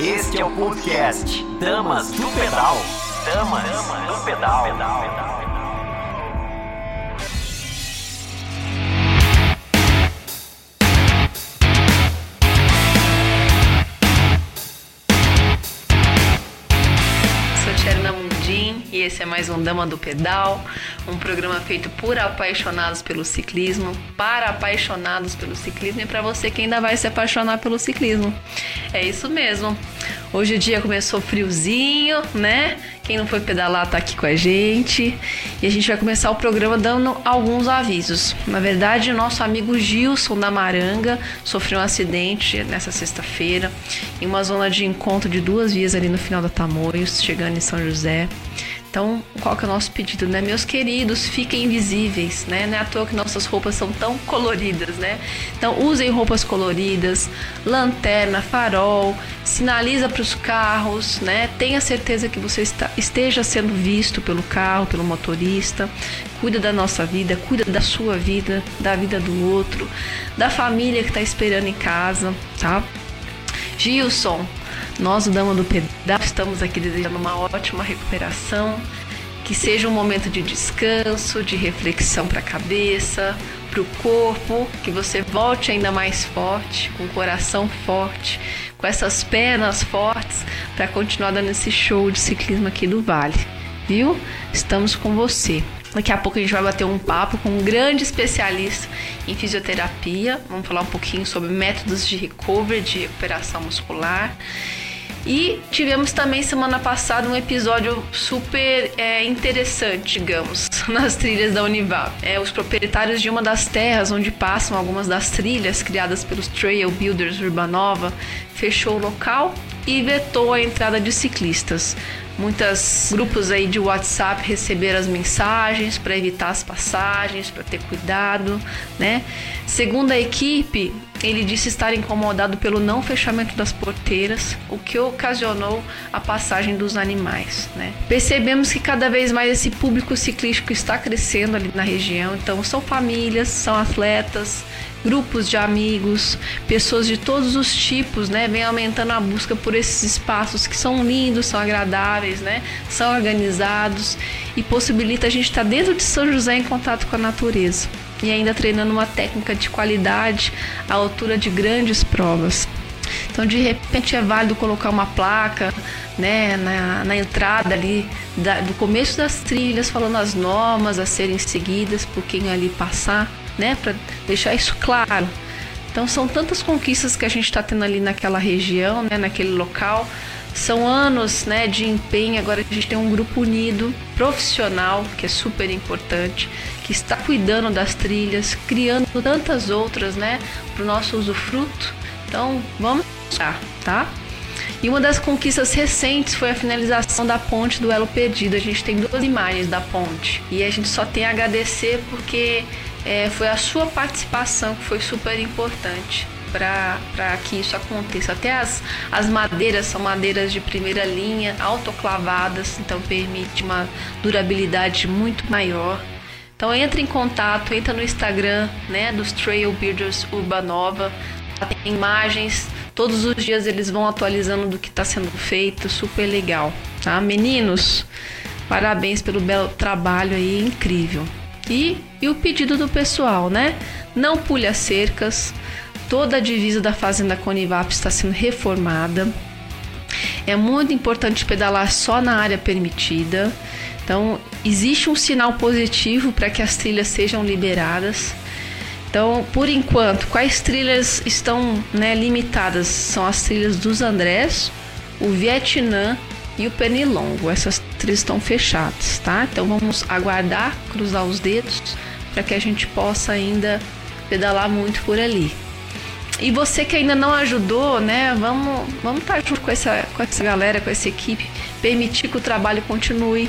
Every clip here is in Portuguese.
Este é o podcast Damas do Pedal. Damas do Pedal. e esse é mais um Dama do Pedal, um programa feito por apaixonados pelo ciclismo, para apaixonados pelo ciclismo e para você que ainda vai se apaixonar pelo ciclismo. É isso mesmo. Hoje o dia começou friozinho, né? Quem não foi pedalar tá aqui com a gente. E a gente vai começar o programa dando alguns avisos. Na verdade, o nosso amigo Gilson da Maranga sofreu um acidente nessa sexta-feira em uma zona de encontro de duas vias ali no final da Tamoios, chegando em São José. Então, qual que é o nosso pedido, né? Meus queridos, fiquem invisíveis, né? Não é à toa que nossas roupas são tão coloridas, né? Então, usem roupas coloridas, lanterna, farol, sinaliza para os carros, né? Tenha certeza que você está, esteja sendo visto pelo carro, pelo motorista. Cuida da nossa vida, cuida da sua vida, da vida do outro, da família que está esperando em casa, tá? Gilson, nós, o Dama do Pedal, estamos aqui desejando uma ótima recuperação, que seja um momento de descanso, de reflexão para a cabeça, para o corpo, que você volte ainda mais forte, com o coração forte, com essas pernas fortes, para continuar dando esse show de ciclismo aqui do Vale, viu? Estamos com você. Daqui a pouco a gente vai bater um papo com um grande especialista em fisioterapia. Vamos falar um pouquinho sobre métodos de recovery, de recuperação muscular. E tivemos também semana passada um episódio super é, interessante, digamos, nas trilhas da Univap. É, os proprietários de uma das terras onde passam algumas das trilhas criadas pelos Trail Builders Urbanova fechou o local e vetou a entrada de ciclistas. Muitos grupos aí de WhatsApp receberam as mensagens para evitar as passagens, para ter cuidado, né? Segundo a equipe, ele disse estar incomodado pelo não fechamento das porteiras, o que ocasionou a passagem dos animais. Né? Percebemos que cada vez mais esse público ciclístico está crescendo ali na região, então são famílias, são atletas, grupos de amigos, pessoas de todos os tipos, né, vem aumentando a busca por esses espaços que são lindos, são agradáveis, né, são organizados e possibilita a gente estar dentro de São José em contato com a natureza e ainda treinando uma técnica de qualidade à altura de grandes provas. Então, de repente, é válido colocar uma placa né, na, na entrada ali da, do começo das trilhas, falando as normas a serem seguidas por quem ali passar né, para deixar isso claro. Então são tantas conquistas que a gente está tendo ali naquela região, né, naquele local. São anos né, de empenho. Agora a gente tem um grupo unido, profissional, que é super importante, que está cuidando das trilhas, criando tantas outras né, para o nosso usufruto. Então vamos lá, tá? E uma das conquistas recentes foi a finalização da ponte do Elo Perdido. A gente tem duas imagens da ponte e a gente só tem a agradecer porque é, foi a sua participação que foi super importante para que isso aconteça. Até as, as madeiras são madeiras de primeira linha, autoclavadas, então permite uma durabilidade muito maior. Então entre em contato, entra no Instagram né, dos Trail Builders Urbanova, tem imagens, todos os dias eles vão atualizando do que está sendo feito, super legal. Tá? Meninos, parabéns pelo belo trabalho aí, incrível. E, e o pedido do pessoal, né? Não pule as cercas. Toda a divisa da Fazenda Conivap está sendo reformada. É muito importante pedalar só na área permitida. Então, existe um sinal positivo para que as trilhas sejam liberadas. Então, por enquanto, quais trilhas estão né, limitadas? São as trilhas dos Andrés, o Vietnã e o Pernilongo. Essas três estão fechadas, tá? Então vamos aguardar, cruzar os dedos para que a gente possa ainda pedalar muito por ali. E você que ainda não ajudou, né? Vamos, vamos estar tá junto com essa, com essa galera, com essa equipe, permitir que o trabalho continue.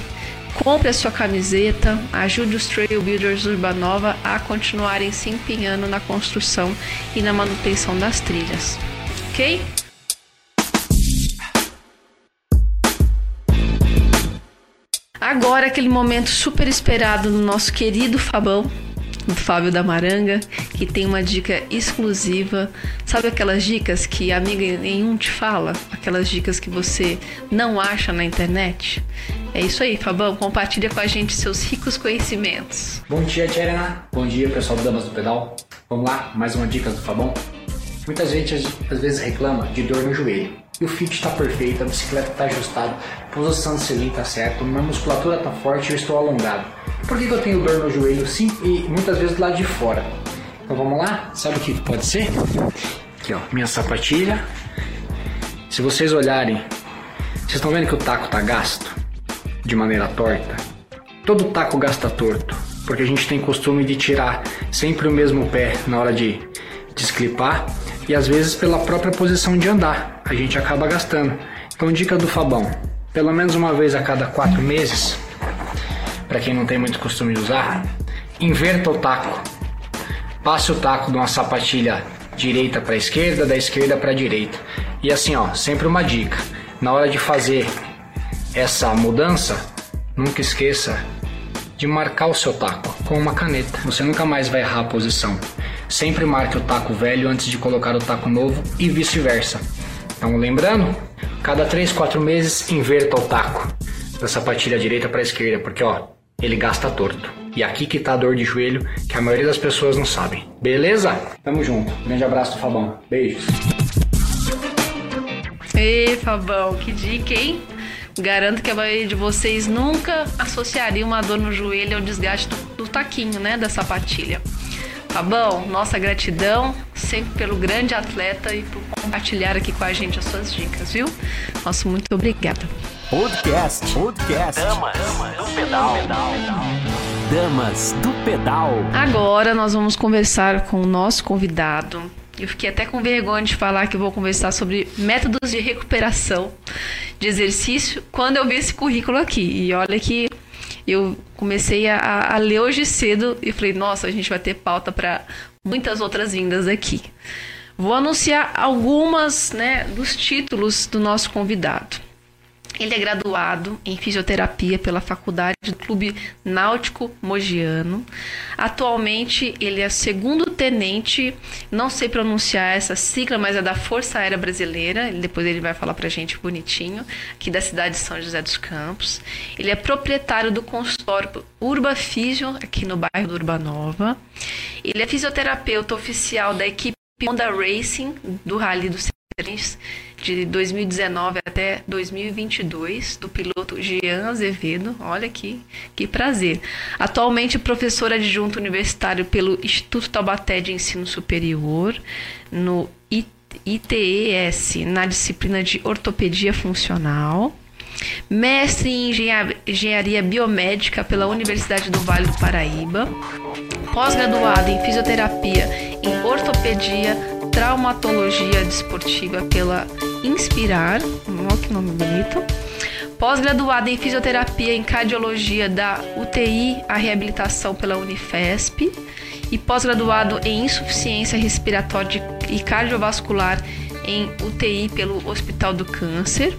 Compre a sua camiseta, ajude os Trail Builders Urbanova a continuarem se empenhando na construção e na manutenção das trilhas. Ok? Agora aquele momento super esperado do nosso querido Fabão, do Fábio da Maranga, que tem uma dica exclusiva. Sabe aquelas dicas que amiga nenhum te fala? Aquelas dicas que você não acha na internet? É isso aí, Fabão. Compartilha com a gente seus ricos conhecimentos. Bom dia, Tcherena. Bom dia, pessoal do Damas do Pedal. Vamos lá, mais uma dica do Fabão. Muita gente às vezes reclama de dor no joelho. O fit está perfeito, a bicicleta está ajustada, a posição do selim está certa, minha musculatura está forte eu estou alongado. Por que, que eu tenho dor no joelho sim e muitas vezes do lado de fora? Então vamos lá? Sabe o que pode ser? Aqui ó, minha sapatilha. Se vocês olharem, vocês estão vendo que o taco está gasto de maneira torta? Todo taco gasta torto, porque a gente tem costume de tirar sempre o mesmo pé na hora de desclipar e às vezes pela própria posição de andar a gente acaba gastando. Então, dica do Fabão: pelo menos uma vez a cada quatro meses, para quem não tem muito costume de usar, inverta o taco. Passe o taco de uma sapatilha direita para esquerda, da esquerda para direita. E assim, ó, sempre uma dica: na hora de fazer essa mudança, nunca esqueça de marcar o seu taco com uma caneta. Você nunca mais vai errar a posição. Sempre marque o taco velho antes de colocar o taco novo e vice-versa. Então, lembrando, cada 3, 4 meses inverta o taco da sapatilha direita para a esquerda, porque ó, ele gasta torto. E aqui que tá a dor de joelho, que a maioria das pessoas não sabem. Beleza? Tamo junto. Grande abraço Fabão. Beijos. Ei, Fabão, que dica, hein? Garanto que a maioria de vocês nunca associaria uma dor no joelho ao desgaste do, do taquinho, né? Da sapatilha. Fabão, nossa gratidão sempre pelo grande atleta e por compartilhar aqui com a gente as suas dicas, viu? Nosso muito obrigada. Podcast, podcast. Damas, Damas do pedal. Damas do pedal. Agora nós vamos conversar com o nosso convidado. Eu fiquei até com vergonha de falar que vou conversar sobre métodos de recuperação de exercício quando eu vi esse currículo aqui. E olha que eu comecei a, a ler hoje cedo e falei, nossa, a gente vai ter pauta para muitas outras vindas aqui. Vou anunciar algumas né, dos títulos do nosso convidado. Ele é graduado em fisioterapia pela Faculdade do Clube Náutico Mogiano. Atualmente, ele é segundo tenente, não sei pronunciar essa sigla, mas é da Força Aérea Brasileira. Depois ele vai falar pra gente bonitinho, aqui da cidade de São José dos Campos. Ele é proprietário do consultório Urba Fisio, aqui no bairro do Urbanova. Ele é fisioterapeuta oficial da equipe Honda Racing do Rally do de 2019 até 2022, do piloto Jean Azevedo. Olha que, que prazer. Atualmente professor adjunto universitário pelo Instituto Taubaté de Ensino Superior, no ITES, na disciplina de Ortopedia Funcional. Mestre em Engenharia Biomédica pela Universidade do Vale do Paraíba. Pós-graduado em Fisioterapia em Ortopedia Traumatologia Desportiva pela Inspirar, olha que nome bonito. Pós-graduada em Fisioterapia em Cardiologia da UTI a Reabilitação pela Unifesp e pós-graduado em Insuficiência Respiratória e Cardiovascular em UTI pelo Hospital do Câncer.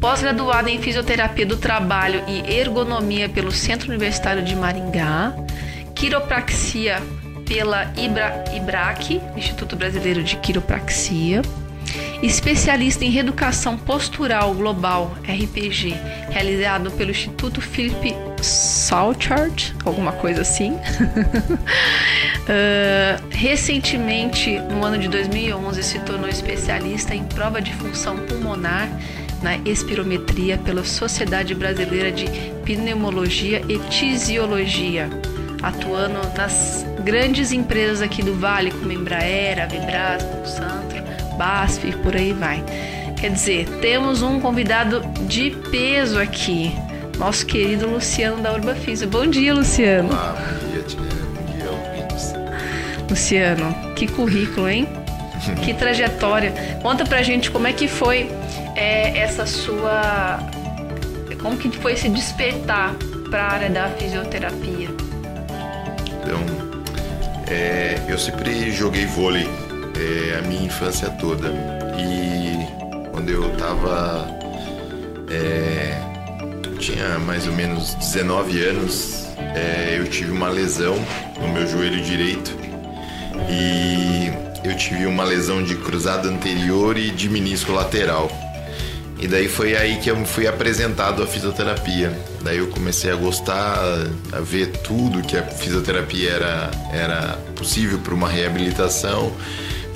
Pós-graduada em Fisioterapia do Trabalho e Ergonomia pelo Centro Universitário de Maringá. Quiropraxia pela Ibra, IBRAC, Instituto Brasileiro de Quiropraxia, especialista em reeducação postural global, RPG, realizado pelo Instituto Philip Souchard, alguma coisa assim. uh, recentemente, no ano de 2011, se tornou especialista em prova de função pulmonar na espirometria pela Sociedade Brasileira de Pneumologia e Tisiologia atuando nas grandes empresas aqui do Vale, como Embraer, Avibras, Monsanto, BASF e por aí vai. Quer dizer, temos um convidado de peso aqui, nosso querido Luciano da Urbafísio. Bom dia, Luciano. Olá, bom dia, Tia. Bom dia, ouvintes. Luciano, que currículo, hein? que trajetória. Conta pra gente como é que foi é, essa sua. Como que foi se despertar para a área da fisioterapia? Então, é, eu sempre joguei vôlei é, a minha infância toda. E quando eu estava é, tinha mais ou menos 19 anos, é, eu tive uma lesão no meu joelho direito e eu tive uma lesão de cruzado anterior e de menisco lateral. E daí foi aí que eu fui apresentado à fisioterapia. Daí eu comecei a gostar, a ver tudo que a fisioterapia era, era possível para uma reabilitação.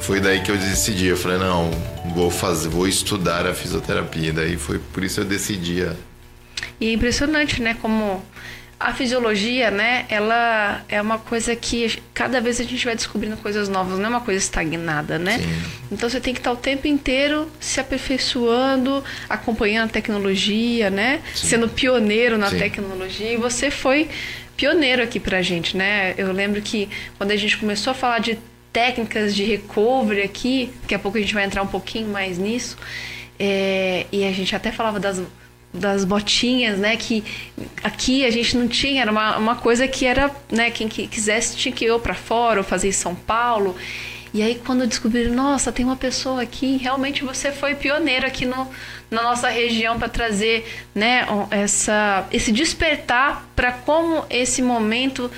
Foi daí que eu decidi, eu falei, não, vou fazer, vou estudar a fisioterapia. Daí foi por isso eu decidi. E é impressionante, né, como a fisiologia, né, ela é uma coisa que cada vez a gente vai descobrindo coisas novas, não é uma coisa estagnada, né? Sim. Então você tem que estar o tempo inteiro se aperfeiçoando, acompanhando a tecnologia, né? Sim. Sendo pioneiro na Sim. tecnologia. E você foi pioneiro aqui pra gente, né? Eu lembro que quando a gente começou a falar de técnicas de recovery aqui, daqui a pouco a gente vai entrar um pouquinho mais nisso, é, e a gente até falava das das botinhas, né? Que aqui a gente não tinha, era uma, uma coisa que era, né? Quem quisesse tinha que ir para fora ou fazer em São Paulo. E aí quando descobriram, nossa, tem uma pessoa aqui, realmente você foi pioneiro aqui no, na nossa região para trazer, né? Essa, esse despertar para como esse momento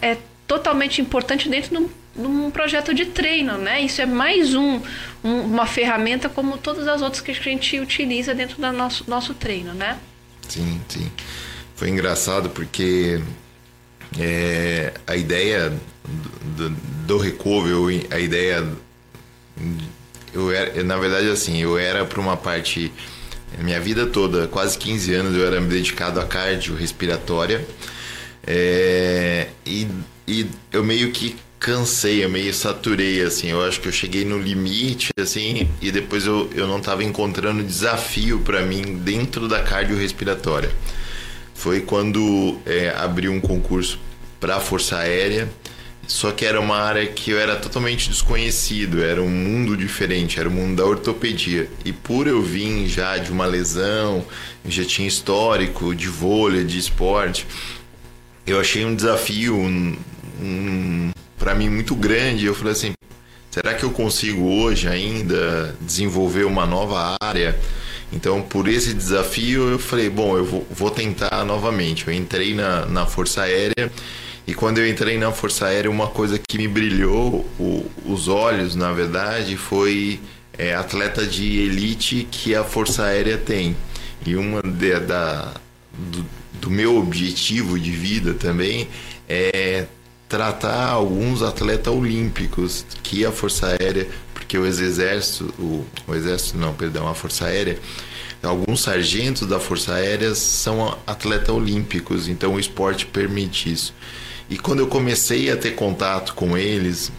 é totalmente importante dentro do num projeto de treino, né? Isso é mais um, um, uma ferramenta como todas as outras que a gente utiliza dentro do nosso, nosso treino, né? Sim, sim. Foi engraçado porque é, a ideia do, do recovery, a ideia eu era, na verdade assim, eu era para uma parte minha vida toda, quase 15 anos eu era dedicado a cardio respiratória. É, e, e eu meio que cansei, eu meio saturei, assim. Eu acho que eu cheguei no limite, assim, e depois eu, eu não estava encontrando desafio para mim dentro da cardiorrespiratória. Foi quando é, abri um concurso para a Força Aérea, só que era uma área que eu era totalmente desconhecido, era um mundo diferente, era o mundo da ortopedia. E por eu vir já de uma lesão, já tinha histórico de vôlei, de esporte, eu achei um desafio, um, um, para mim muito grande. Eu falei assim, será que eu consigo hoje ainda desenvolver uma nova área? Então, por esse desafio, eu falei, bom, eu vou, vou tentar novamente. Eu entrei na, na Força Aérea e quando eu entrei na Força Aérea, uma coisa que me brilhou o, os olhos, na verdade, foi é, atleta de elite que a Força Aérea tem. E uma de, da, do, do meu objetivo de vida também é tratar alguns atletas olímpicos que a Força Aérea, porque o exército, o, o exército não, perdão, a Força Aérea, alguns sargentos da Força Aérea são atletas olímpicos, então o esporte permite isso. E quando eu comecei a ter contato com eles,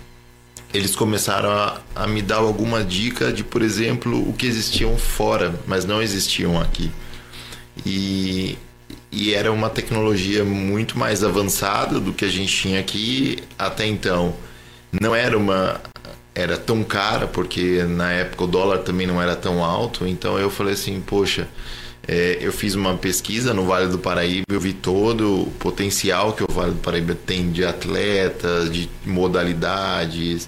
eles começaram a, a me dar alguma dica de, por exemplo, o que existiam fora, mas não existiam aqui. E e era uma tecnologia muito mais avançada do que a gente tinha aqui até então. Não era uma era tão cara porque na época o dólar também não era tão alto, então eu falei assim, poxa, é, eu fiz uma pesquisa no Vale do Paraíba, eu vi todo o potencial que o Vale do Paraíba tem de atletas, de modalidades.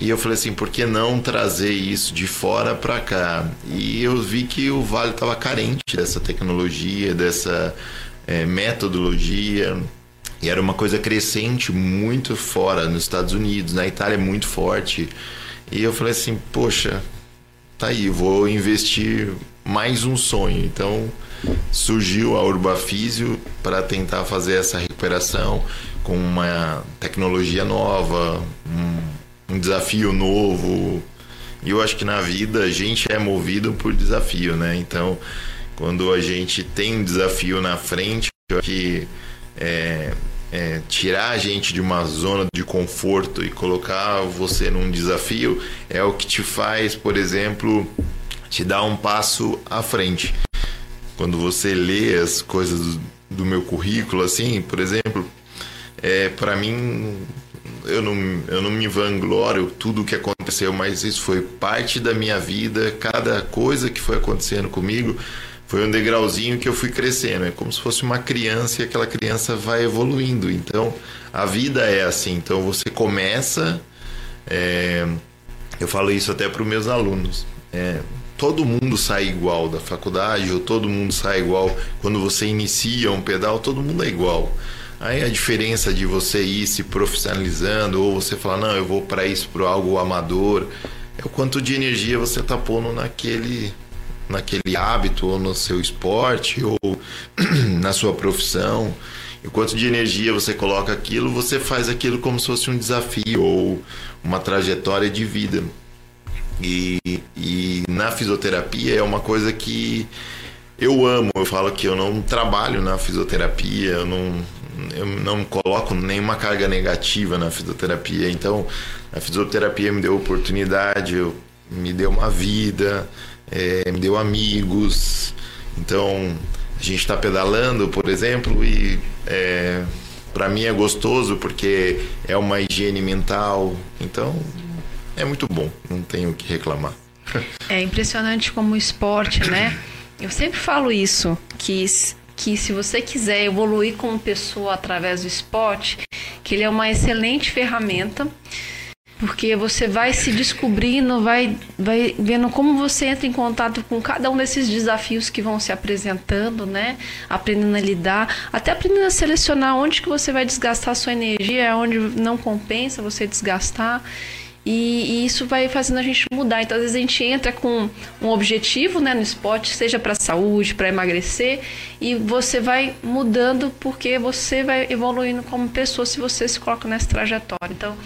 E eu falei assim, por que não trazer isso de fora para cá? E eu vi que o Vale estava carente dessa tecnologia, dessa é, metodologia. E era uma coisa crescente muito fora, nos Estados Unidos, na Itália é muito forte. E eu falei assim, poxa, tá aí, vou investir mais um sonho. Então surgiu a Urbafísio para tentar fazer essa recuperação com uma tecnologia nova, um um desafio novo. E eu acho que na vida a gente é movido por desafio, né? Então, quando a gente tem um desafio na frente, eu acho que é, é, tirar a gente de uma zona de conforto e colocar você num desafio é o que te faz, por exemplo, te dar um passo à frente. Quando você lê as coisas do, do meu currículo, assim, por exemplo, é, para mim eu não, eu não me vanglório tudo o que aconteceu, mas isso foi parte da minha vida. Cada coisa que foi acontecendo comigo foi um degrauzinho que eu fui crescendo. É como se fosse uma criança e aquela criança vai evoluindo. Então, a vida é assim. Então, você começa. É, eu falo isso até para os meus alunos. É, todo mundo sai igual da faculdade ou todo mundo sai igual quando você inicia um pedal, todo mundo é igual. Aí a diferença de você ir se profissionalizando ou você falar, não, eu vou para isso, para algo amador, é o quanto de energia você está pondo naquele, naquele hábito ou no seu esporte ou na sua profissão. E quanto de energia você coloca aquilo, você faz aquilo como se fosse um desafio ou uma trajetória de vida. E, e na fisioterapia é uma coisa que eu amo. Eu falo que eu não trabalho na fisioterapia, eu não, eu não coloco nenhuma carga negativa na fisioterapia. Então, a fisioterapia me deu oportunidade, eu, me deu uma vida, é, me deu amigos. Então, a gente está pedalando, por exemplo, e é, para mim é gostoso porque é uma higiene mental. Então é muito bom, não tenho o que reclamar. É impressionante como o esporte, né? Eu sempre falo isso, que, que se você quiser evoluir como pessoa através do esporte, que ele é uma excelente ferramenta porque você vai se descobrindo, vai, vai vendo como você entra em contato com cada um desses desafios que vão se apresentando, né? Aprendendo a lidar, até aprendendo a selecionar onde que você vai desgastar sua energia, onde não compensa você desgastar. E, e, isso vai fazendo a gente mudar. Então, às vezes a gente entra com um objetivo né, no esporte, seja para saúde, para emagrecer, e você vai mudando porque você vai evoluindo como pessoa se você se coloca nessa trajetória. Então,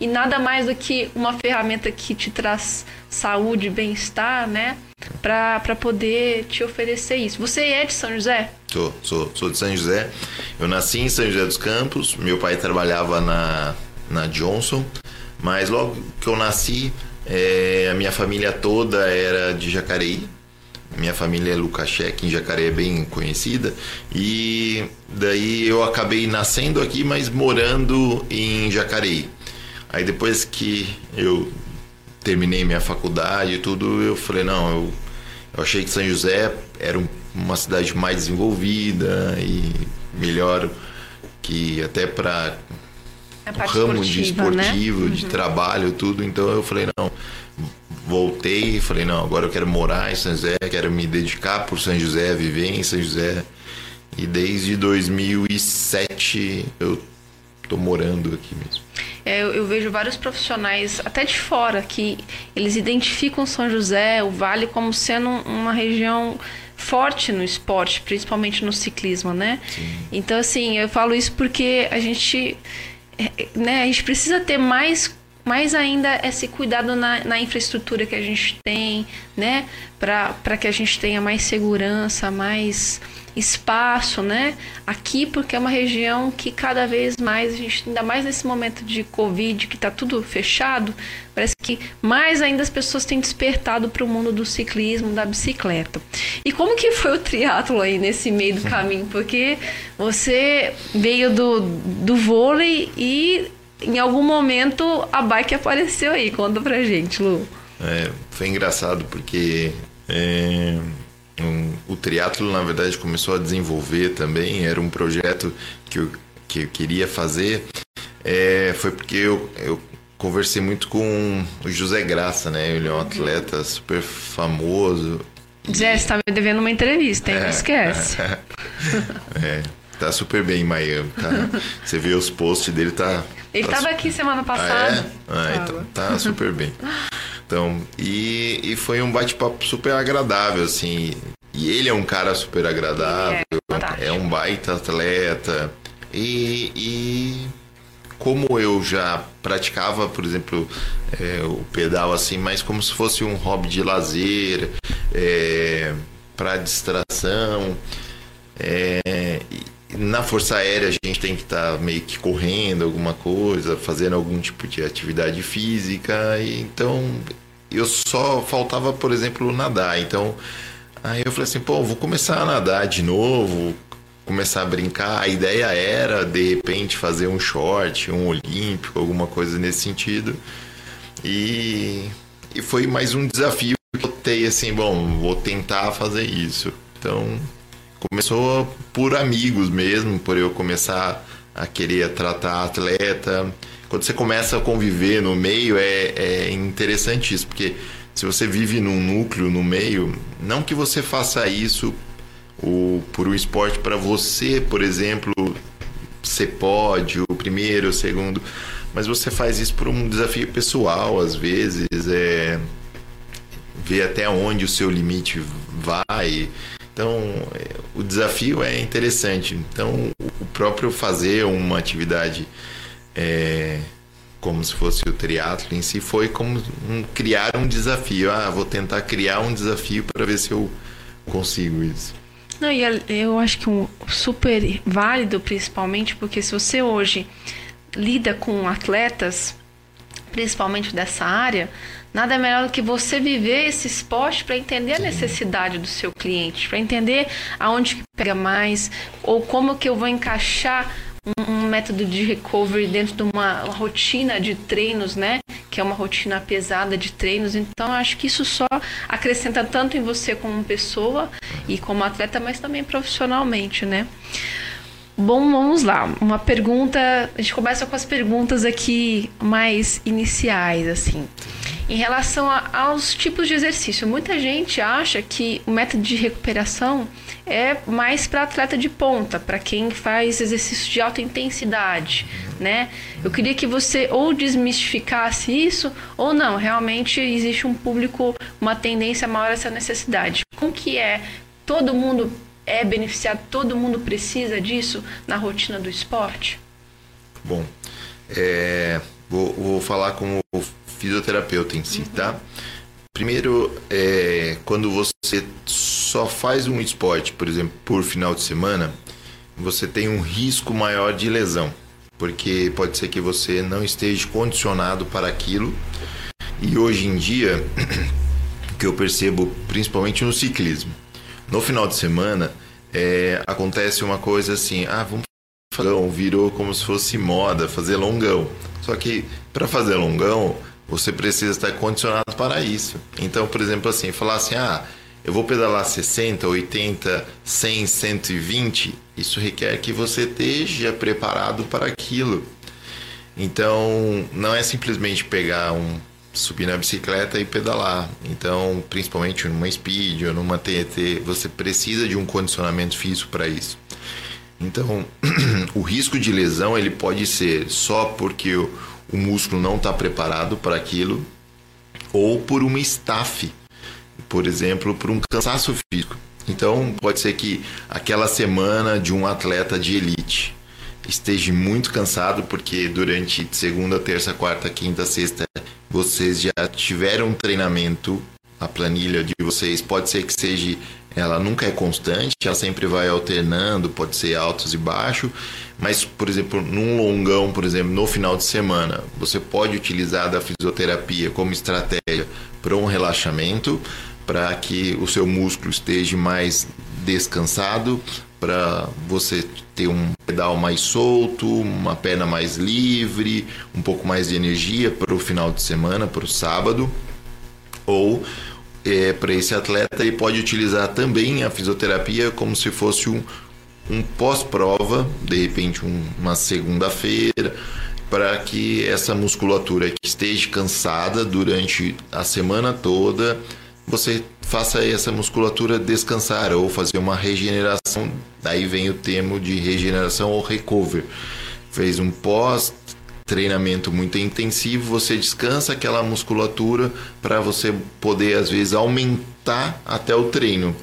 e nada mais do que uma ferramenta que te traz saúde, bem-estar, né, para poder te oferecer isso. Você é de São José? Sou, sou, sou de São José. Eu nasci em São José dos Campos. Meu pai trabalhava na, na Johnson. Mas logo que eu nasci, é, a minha família toda era de Jacareí. Minha família é Lucacheque, em Jacareí é bem conhecida. E daí eu acabei nascendo aqui, mas morando em Jacareí. Aí depois que eu terminei minha faculdade e tudo, eu falei, não, eu, eu achei que São José era um, uma cidade mais desenvolvida e melhor que até para ramo de né? esportivo, de trabalho, tudo. Então eu falei, não, voltei falei, não, agora eu quero morar em São José, quero me dedicar por São José, viver em São José. E desde 2007 eu tô morando aqui mesmo. É, eu, eu vejo vários profissionais, até de fora, que eles identificam São José, o Vale, como sendo uma região forte no esporte, principalmente no ciclismo, né? Então, assim, eu falo isso porque a gente, né, a gente precisa ter mais mais ainda esse cuidado na, na infraestrutura que a gente tem, né? Para que a gente tenha mais segurança, mais espaço, né? Aqui, porque é uma região que cada vez mais, a gente, ainda mais nesse momento de Covid, que está tudo fechado, parece que mais ainda as pessoas têm despertado para o mundo do ciclismo, da bicicleta. E como que foi o triatlo aí nesse meio do caminho? Porque você veio do, do vôlei e em algum momento a bike apareceu aí. Conta pra gente, Lu. É, foi engraçado porque é, um, o triatlo na verdade começou a desenvolver também. Era um projeto que eu, que eu queria fazer. É, foi porque eu, eu conversei muito com o José Graça, né? Ele é um atleta super famoso. Você tá me devendo uma entrevista, hein? Não esquece. É, tá super bem em Miami, tá? Você vê os posts dele, tá. Ele tá tava aqui semana Ah, passada. é? Ah, então tá super bem. Então, e, e foi um bate-papo super agradável, assim. E ele é um cara super agradável, é é um baita atleta. E, e como eu já praticava, por exemplo, é, o pedal assim, mas como se fosse um hobby de lazer, é, para distração. É, na Força Aérea a gente tem que estar meio que correndo alguma coisa, fazendo algum tipo de atividade física. E, então eu só faltava, por exemplo, nadar. Então aí eu falei assim, pô, vou começar a nadar de novo, começar a brincar. A ideia era, de repente, fazer um short, um olímpico, alguma coisa nesse sentido. E, e foi mais um desafio que eu tentei assim, bom, vou tentar fazer isso. Então começou por amigos mesmo, por eu começar a querer tratar atleta. Quando você começa a conviver no meio, é, é interessante isso, porque se você vive num núcleo, no meio, não que você faça isso o, por um esporte para você, por exemplo, ser pódio, o primeiro, o segundo, mas você faz isso por um desafio pessoal, às vezes, é ver até onde o seu limite vai. Então, o desafio é interessante. Então, o próprio fazer uma atividade é, como se fosse o triatlo em si foi como um, criar um desafio. Ah, vou tentar criar um desafio para ver se eu consigo isso. Não, e eu acho que um super válido, principalmente porque se você hoje lida com atletas, principalmente dessa área, nada melhor do que você viver esse esporte para entender a necessidade do seu cliente, para entender aonde que pega mais ou como que eu vou encaixar um, um, método de recovery dentro de uma rotina de treinos, né? Que é uma rotina pesada de treinos. Então, acho que isso só acrescenta tanto em você como pessoa e como atleta, mas também profissionalmente, né? Bom, vamos lá. Uma pergunta. A gente começa com as perguntas aqui mais iniciais, assim. Em relação a, aos tipos de exercício, muita gente acha que o método de recuperação é mais para atleta de ponta, para quem faz exercício de alta intensidade, né? Eu queria que você ou desmistificasse isso ou não, realmente existe um público, uma tendência maior a essa necessidade. Como que é? Todo mundo é beneficiado, todo mundo precisa disso na rotina do esporte? Bom, é, vou, vou falar como fisioterapeuta em si, uhum. tá? Primeiro, é, quando você só faz um esporte, por exemplo, por final de semana, você tem um risco maior de lesão, porque pode ser que você não esteja condicionado para aquilo. E hoje em dia, que eu percebo principalmente no ciclismo, no final de semana é, acontece uma coisa assim, ah, vamos fazer longão, virou como se fosse moda fazer longão. Só que para fazer longão você precisa estar condicionado para isso. Então, por exemplo, assim, falar assim, ah, eu vou pedalar 60, 80, 100, 120, isso requer que você esteja preparado para aquilo. Então, não é simplesmente pegar um subir na bicicleta e pedalar. Então, principalmente numa speed ou numa TET, você precisa de um condicionamento físico para isso. Então, o risco de lesão ele pode ser só porque o, o músculo não está preparado para aquilo, ou por uma estafe, por exemplo, por um cansaço físico. Então, pode ser que aquela semana de um atleta de elite esteja muito cansado, porque durante segunda, terça, quarta, quinta, sexta, vocês já tiveram um treinamento, a planilha de vocês pode ser que seja ela nunca é constante, ela sempre vai alternando, pode ser altos e baixos, mas, por exemplo, num longão, por exemplo, no final de semana, você pode utilizar da fisioterapia como estratégia para um relaxamento, para que o seu músculo esteja mais descansado, para você ter um pedal mais solto, uma perna mais livre, um pouco mais de energia para o final de semana, para o sábado, ou é, para esse atleta ele pode utilizar também a fisioterapia como se fosse um, um pós-prova, de repente um, uma segunda-feira, para que essa musculatura que esteja cansada durante a semana toda, você faça essa musculatura descansar ou fazer uma regeneração. Daí vem o termo de regeneração ou recover. Fez um pós treinamento muito intensivo, você descansa aquela musculatura para você poder, às vezes, aumentar até o treino.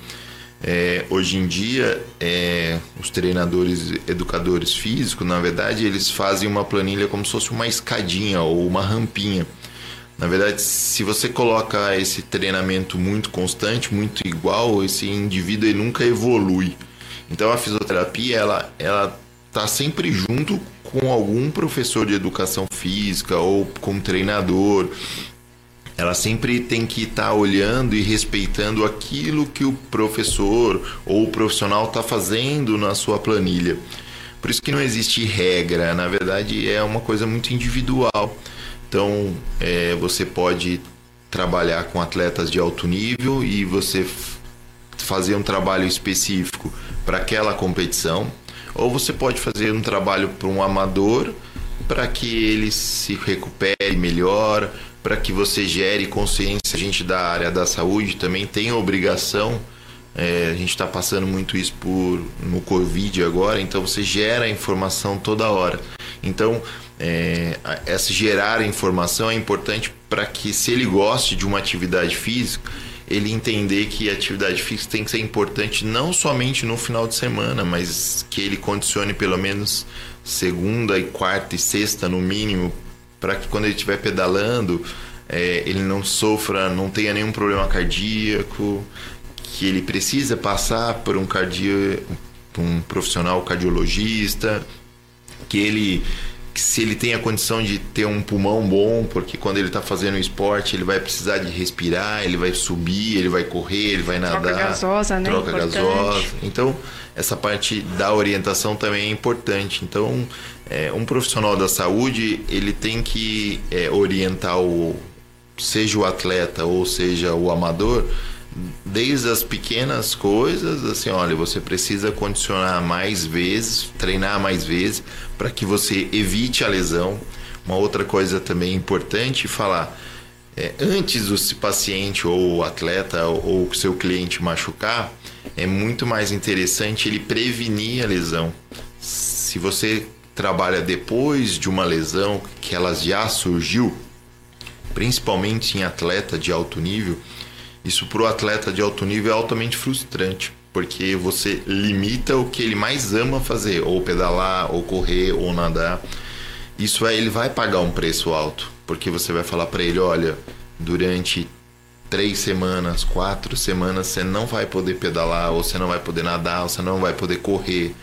É, hoje em dia, é, os treinadores, educadores físicos, na verdade, eles fazem uma planilha como se fosse uma escadinha ou uma rampinha. Na verdade, se você coloca esse treinamento muito constante, muito igual, esse indivíduo nunca evolui. Então a fisioterapia ela ela tá sempre junto com algum professor de educação física ou com treinador. Ela sempre tem que estar tá olhando e respeitando aquilo que o professor ou o profissional está fazendo na sua planilha. Por isso que não existe regra, na verdade é uma coisa muito individual. Então é, você pode trabalhar com atletas de alto nível e você fazer um trabalho específico para aquela competição ou você pode fazer um trabalho para um amador para que ele se recupere melhor, para que você gere consciência. A gente da área da saúde também tem a obrigação. É, a gente está passando muito isso por no Covid agora, então você gera informação toda hora. Então, é, essa gerar informação é importante para que, se ele goste de uma atividade física, ele entender que a atividade física tem que ser importante não somente no final de semana, mas que ele condicione pelo menos segunda e quarta e sexta no mínimo, para que quando ele estiver pedalando é, ele não sofra, não tenha nenhum problema cardíaco, que ele precisa passar por um cardio, um profissional cardiologista, que ele se ele tem a condição de ter um pulmão bom, porque quando ele está fazendo esporte, ele vai precisar de respirar, ele vai subir, ele vai correr, ele vai nadar. Troca gasosa, né? Troca importante. gasosa. Então, essa parte da orientação também é importante. Então, é, um profissional da saúde, ele tem que é, orientar o seja o atleta ou seja o amador, desde as pequenas coisas, assim, olha, você precisa condicionar mais vezes, treinar mais vezes, para que você evite a lesão. Uma outra coisa também importante falar, é, antes do paciente ou atleta ou o seu cliente machucar, é muito mais interessante ele prevenir a lesão. Se você trabalha depois de uma lesão que ela já surgiu, principalmente em atleta de alto nível, isso para o atleta de alto nível é altamente frustrante, porque você limita o que ele mais ama fazer, ou pedalar, ou correr, ou nadar. Isso é, ele vai pagar um preço alto, porque você vai falar para ele, olha, durante três semanas, quatro semanas, você não vai poder pedalar, ou você não vai poder nadar, ou você não vai poder correr.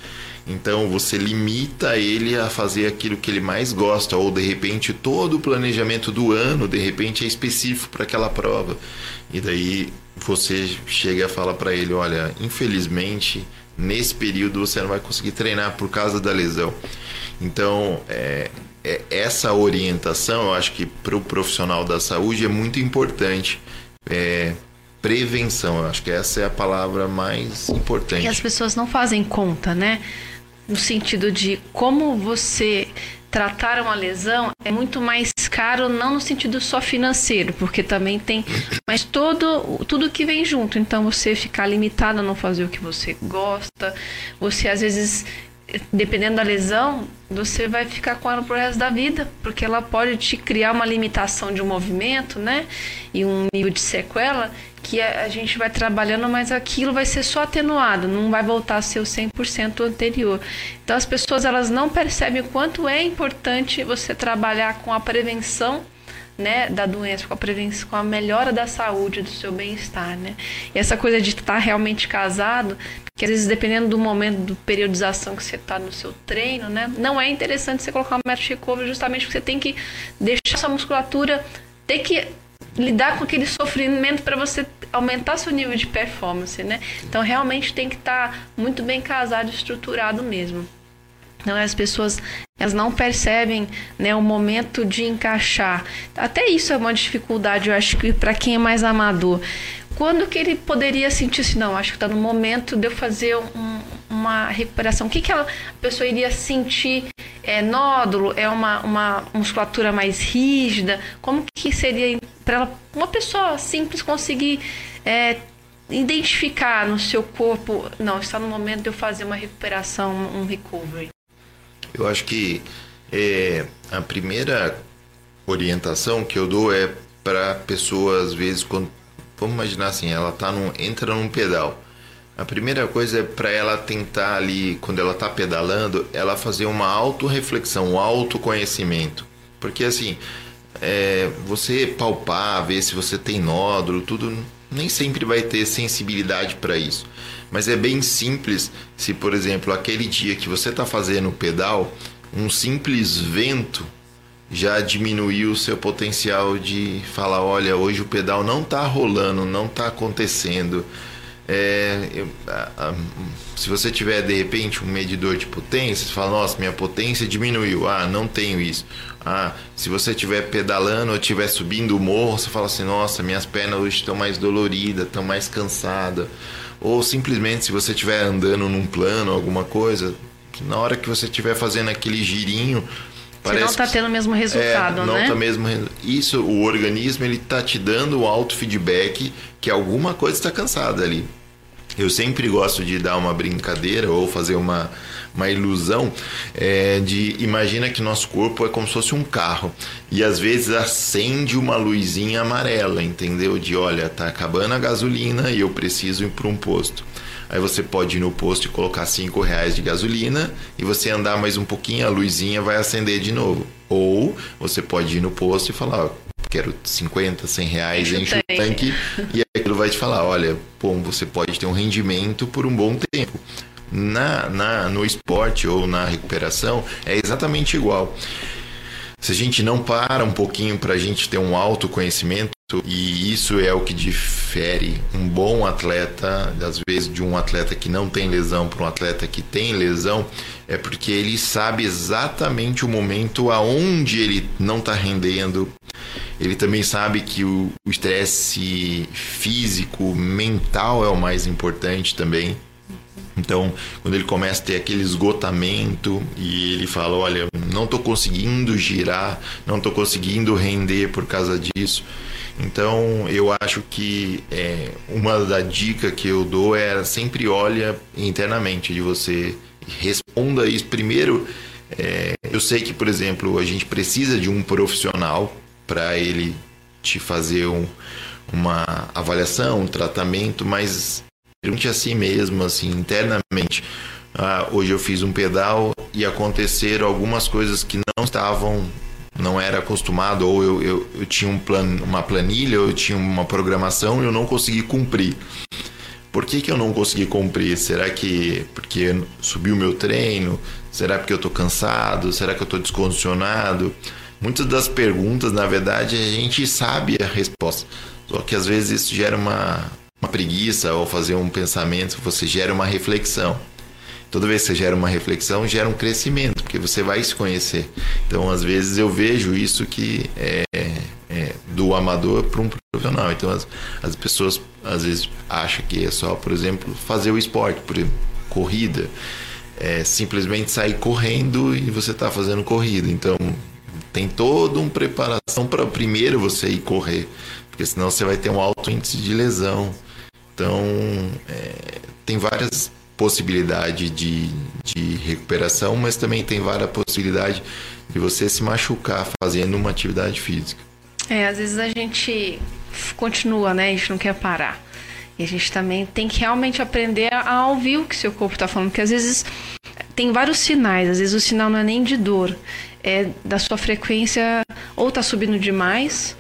Então você limita ele a fazer aquilo que ele mais gosta, ou de repente todo o planejamento do ano, de repente é específico para aquela prova. E daí você chega e fala para ele: olha, infelizmente nesse período você não vai conseguir treinar por causa da lesão. Então, é, é, essa orientação, eu acho que para o profissional da saúde é muito importante. É, prevenção, eu acho que essa é a palavra mais importante. E as pessoas não fazem conta, né? No sentido de como você tratar uma lesão é muito mais caro, não no sentido só financeiro, porque também tem, mas todo tudo que vem junto. Então você ficar limitado a não fazer o que você gosta, você às vezes dependendo da lesão, você vai ficar com ela pro resto da vida, porque ela pode te criar uma limitação de um movimento, né? E um nível de sequela que a, gente vai trabalhando, mas aquilo vai ser só atenuado, não vai voltar a ser o 100% anterior. Então as pessoas elas não percebem o quanto é importante você trabalhar com a prevenção né, da doença, com a prevenção, com a melhora da saúde, do seu bem-estar, né? E essa coisa de estar realmente casado, que às vezes dependendo do momento, do periodização que você está no seu treino, né, não é interessante você colocar um método de recovery justamente porque você tem que deixar sua musculatura ter que lidar com aquele sofrimento para você aumentar seu nível de performance, né? Então realmente tem que estar tá muito bem casado, estruturado mesmo. Então as pessoas elas não percebem né, o momento de encaixar. Até isso é uma dificuldade, eu acho que para quem é mais amador. Quando que ele poderia sentir assim, não, acho que está no momento de eu fazer um, uma recuperação? O que, que a pessoa iria sentir? É nódulo? É uma, uma musculatura mais rígida? Como que seria para uma pessoa simples conseguir é, identificar no seu corpo, não, está no momento de eu fazer uma recuperação, um recovery? Eu acho que é, a primeira orientação que eu dou é para pessoas, às vezes, quando, vamos imaginar assim, ela tá num, entra num pedal. A primeira coisa é para ela tentar ali, quando ela está pedalando, ela fazer uma autorreflexão, um autoconhecimento. Porque assim, é, você palpar, ver se você tem nódulo, tudo, nem sempre vai ter sensibilidade para isso. Mas é bem simples se, por exemplo, aquele dia que você está fazendo o pedal, um simples vento já diminuiu o seu potencial de falar, olha, hoje o pedal não está rolando, não está acontecendo. É, eu, a, a, se você tiver de repente um medidor de potência, você fala, nossa, minha potência diminuiu. Ah, não tenho isso. Ah, se você estiver pedalando ou estiver subindo o morro, você fala assim, nossa, minhas pernas hoje estão mais doloridas, estão mais cansadas. Ou simplesmente se você estiver andando num plano, alguma coisa, na hora que você estiver fazendo aquele girinho, Você não está tendo o mesmo resultado, é, não né? Tá mesmo, isso, o organismo, ele tá te dando o auto-feedback que alguma coisa está cansada ali. Eu sempre gosto de dar uma brincadeira ou fazer uma, uma ilusão é, de imagina que nosso corpo é como se fosse um carro e às vezes acende uma luzinha amarela, entendeu? De olha, tá acabando a gasolina e eu preciso ir para um posto. Aí você pode ir no posto e colocar cinco reais de gasolina e você andar mais um pouquinho, a luzinha vai acender de novo. Ou você pode ir no posto e falar, ó, quero 50, 100 reais, enche, o tanque e aquilo vai te falar, olha, bom, você pode ter um rendimento por um bom tempo. Na, na, no esporte ou na recuperação é exatamente igual. Se a gente não para um pouquinho para a gente ter um autoconhecimento, e isso é o que difere um bom atleta, às vezes, de um atleta que não tem lesão para um atleta que tem lesão, é porque ele sabe exatamente o momento aonde ele não está rendendo. Ele também sabe que o estresse físico, mental é o mais importante também. Então, quando ele começa a ter aquele esgotamento e ele fala: Olha, não estou conseguindo girar, não estou conseguindo render por causa disso. Então, eu acho que é, uma da dica que eu dou é sempre olha internamente de você responda isso primeiro. É, eu sei que, por exemplo, a gente precisa de um profissional para ele te fazer um, uma avaliação, um tratamento, mas pergunte a si mesmo, assim, internamente. Ah, hoje eu fiz um pedal e aconteceram algumas coisas que não estavam não era acostumado, ou eu, eu, eu tinha um plan, uma planilha, ou eu tinha uma programação e eu não consegui cumprir. Por que, que eu não consegui cumprir? Será que porque subiu o meu treino? Será porque eu estou cansado? Será que eu estou descondicionado? Muitas das perguntas, na verdade, a gente sabe a resposta. Só que às vezes isso gera uma, uma preguiça ou fazer um pensamento, você gera uma reflexão toda vez que você gera uma reflexão, gera um crescimento, porque você vai se conhecer. Então, às vezes, eu vejo isso que é, é do amador para um profissional. Então, as, as pessoas, às vezes, acham que é só, por exemplo, fazer o esporte, por exemplo, corrida. É simplesmente sair correndo e você está fazendo corrida. Então, tem toda uma preparação para primeiro você ir correr, porque senão você vai ter um alto índice de lesão. Então, é, tem várias possibilidade de, de recuperação, mas também tem várias possibilidades de você se machucar fazendo uma atividade física. É, às vezes a gente continua, né? A gente não quer parar. E a gente também tem que realmente aprender a ouvir o que seu corpo está falando, porque às vezes tem vários sinais, às vezes o sinal não é nem de dor, é da sua frequência ou tá subindo demais,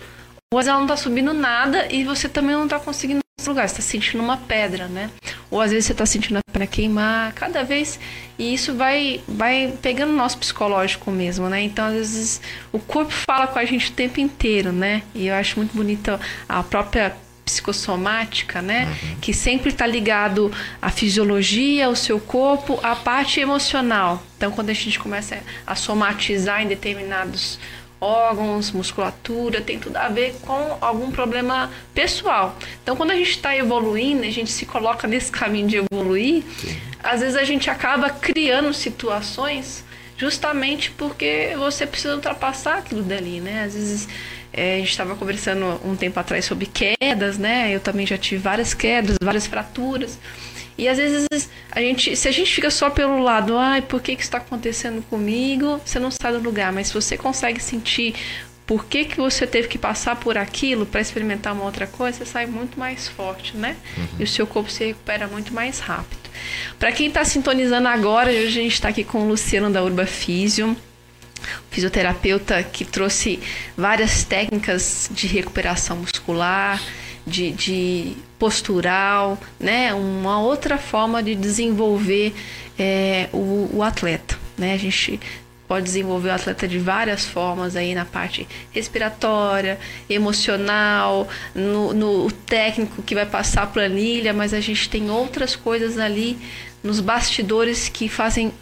ou às vezes ela não tá subindo nada e você também não tá conseguindo lugar, você está sentindo uma pedra, né? Ou às vezes você está sentindo a perna queimar, cada vez. E isso vai, vai pegando o nosso psicológico mesmo, né? Então, às vezes, o corpo fala com a gente o tempo inteiro, né? E eu acho muito bonita a própria psicossomática, né? Uhum. Que sempre está ligado à fisiologia, ao seu corpo, à parte emocional. Então, quando a gente começa a somatizar em determinados órgãos, musculatura, tem tudo a ver com algum problema pessoal. Então, quando a gente está evoluindo, a gente se coloca nesse caminho de evoluir, Sim. às vezes a gente acaba criando situações justamente porque você precisa ultrapassar aquilo dali, né? Às vezes é, a gente estava conversando um tempo atrás sobre quedas, né? Eu também já tive várias quedas, várias fraturas. E às vezes a gente, se a gente fica só pelo lado, ai, por que que está acontecendo comigo? Você não sai do lugar, mas se você consegue sentir por que, que você teve que passar por aquilo para experimentar uma outra coisa, você sai muito mais forte, né? Uhum. E o seu corpo se recupera muito mais rápido. Para quem está sintonizando agora, hoje a gente está aqui com o Luciano da Urba Físio, fisioterapeuta que trouxe várias técnicas de recuperação muscular, de, de postural, né? Uma outra forma de desenvolver é, o, o atleta, né? A gente pode desenvolver o atleta de várias formas aí na parte respiratória, emocional, no, no técnico que vai passar a planilha, mas a gente tem outras coisas ali nos bastidores que fazem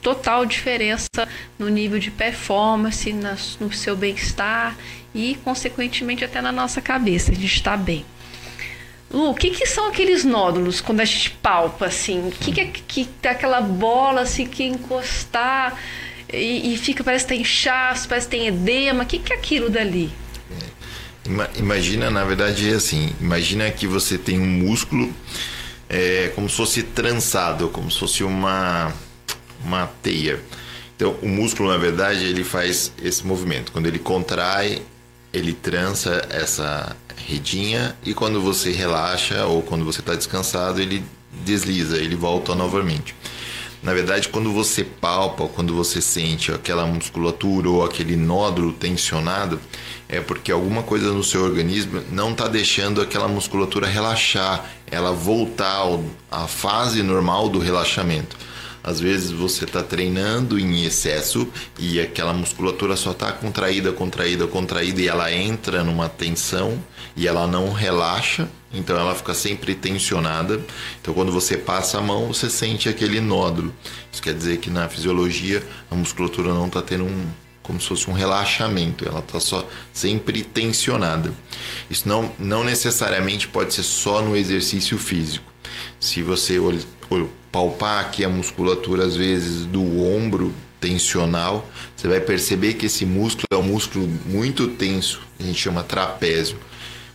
total diferença no nível de performance, no seu bem-estar e, consequentemente, até na nossa cabeça. A gente está bem. Lu, o que, que são aqueles nódulos quando a gente palpa assim? O que, que é que tá aquela bola assim que encostar? e, e fica, parece que tem inchaço, parece que tem edema. O que, que é aquilo dali? Imagina, na verdade, é assim: imagina que você tem um músculo é, como se fosse trançado, como se fosse uma, uma teia. Então, o músculo, na verdade, ele faz esse movimento. Quando ele contrai, ele trança essa redinha e quando você relaxa ou quando você está descansado, ele desliza, ele volta novamente. Na verdade, quando você palpa, quando você sente aquela musculatura ou aquele nódulo tensionado, é porque alguma coisa no seu organismo não está deixando aquela musculatura relaxar, ela voltar à fase normal do relaxamento. Às vezes você está treinando em excesso e aquela musculatura só está contraída, contraída, contraída e ela entra numa tensão e ela não relaxa, então ela fica sempre tensionada. Então quando você passa a mão, você sente aquele nódulo. Isso quer dizer que na fisiologia a musculatura não está tendo um como se fosse um relaxamento, ela está só sempre tensionada. Isso não, não necessariamente pode ser só no exercício físico. Se você palpar aqui a musculatura, às vezes, do ombro tensional, você vai perceber que esse músculo é um músculo muito tenso, a gente chama trapézio.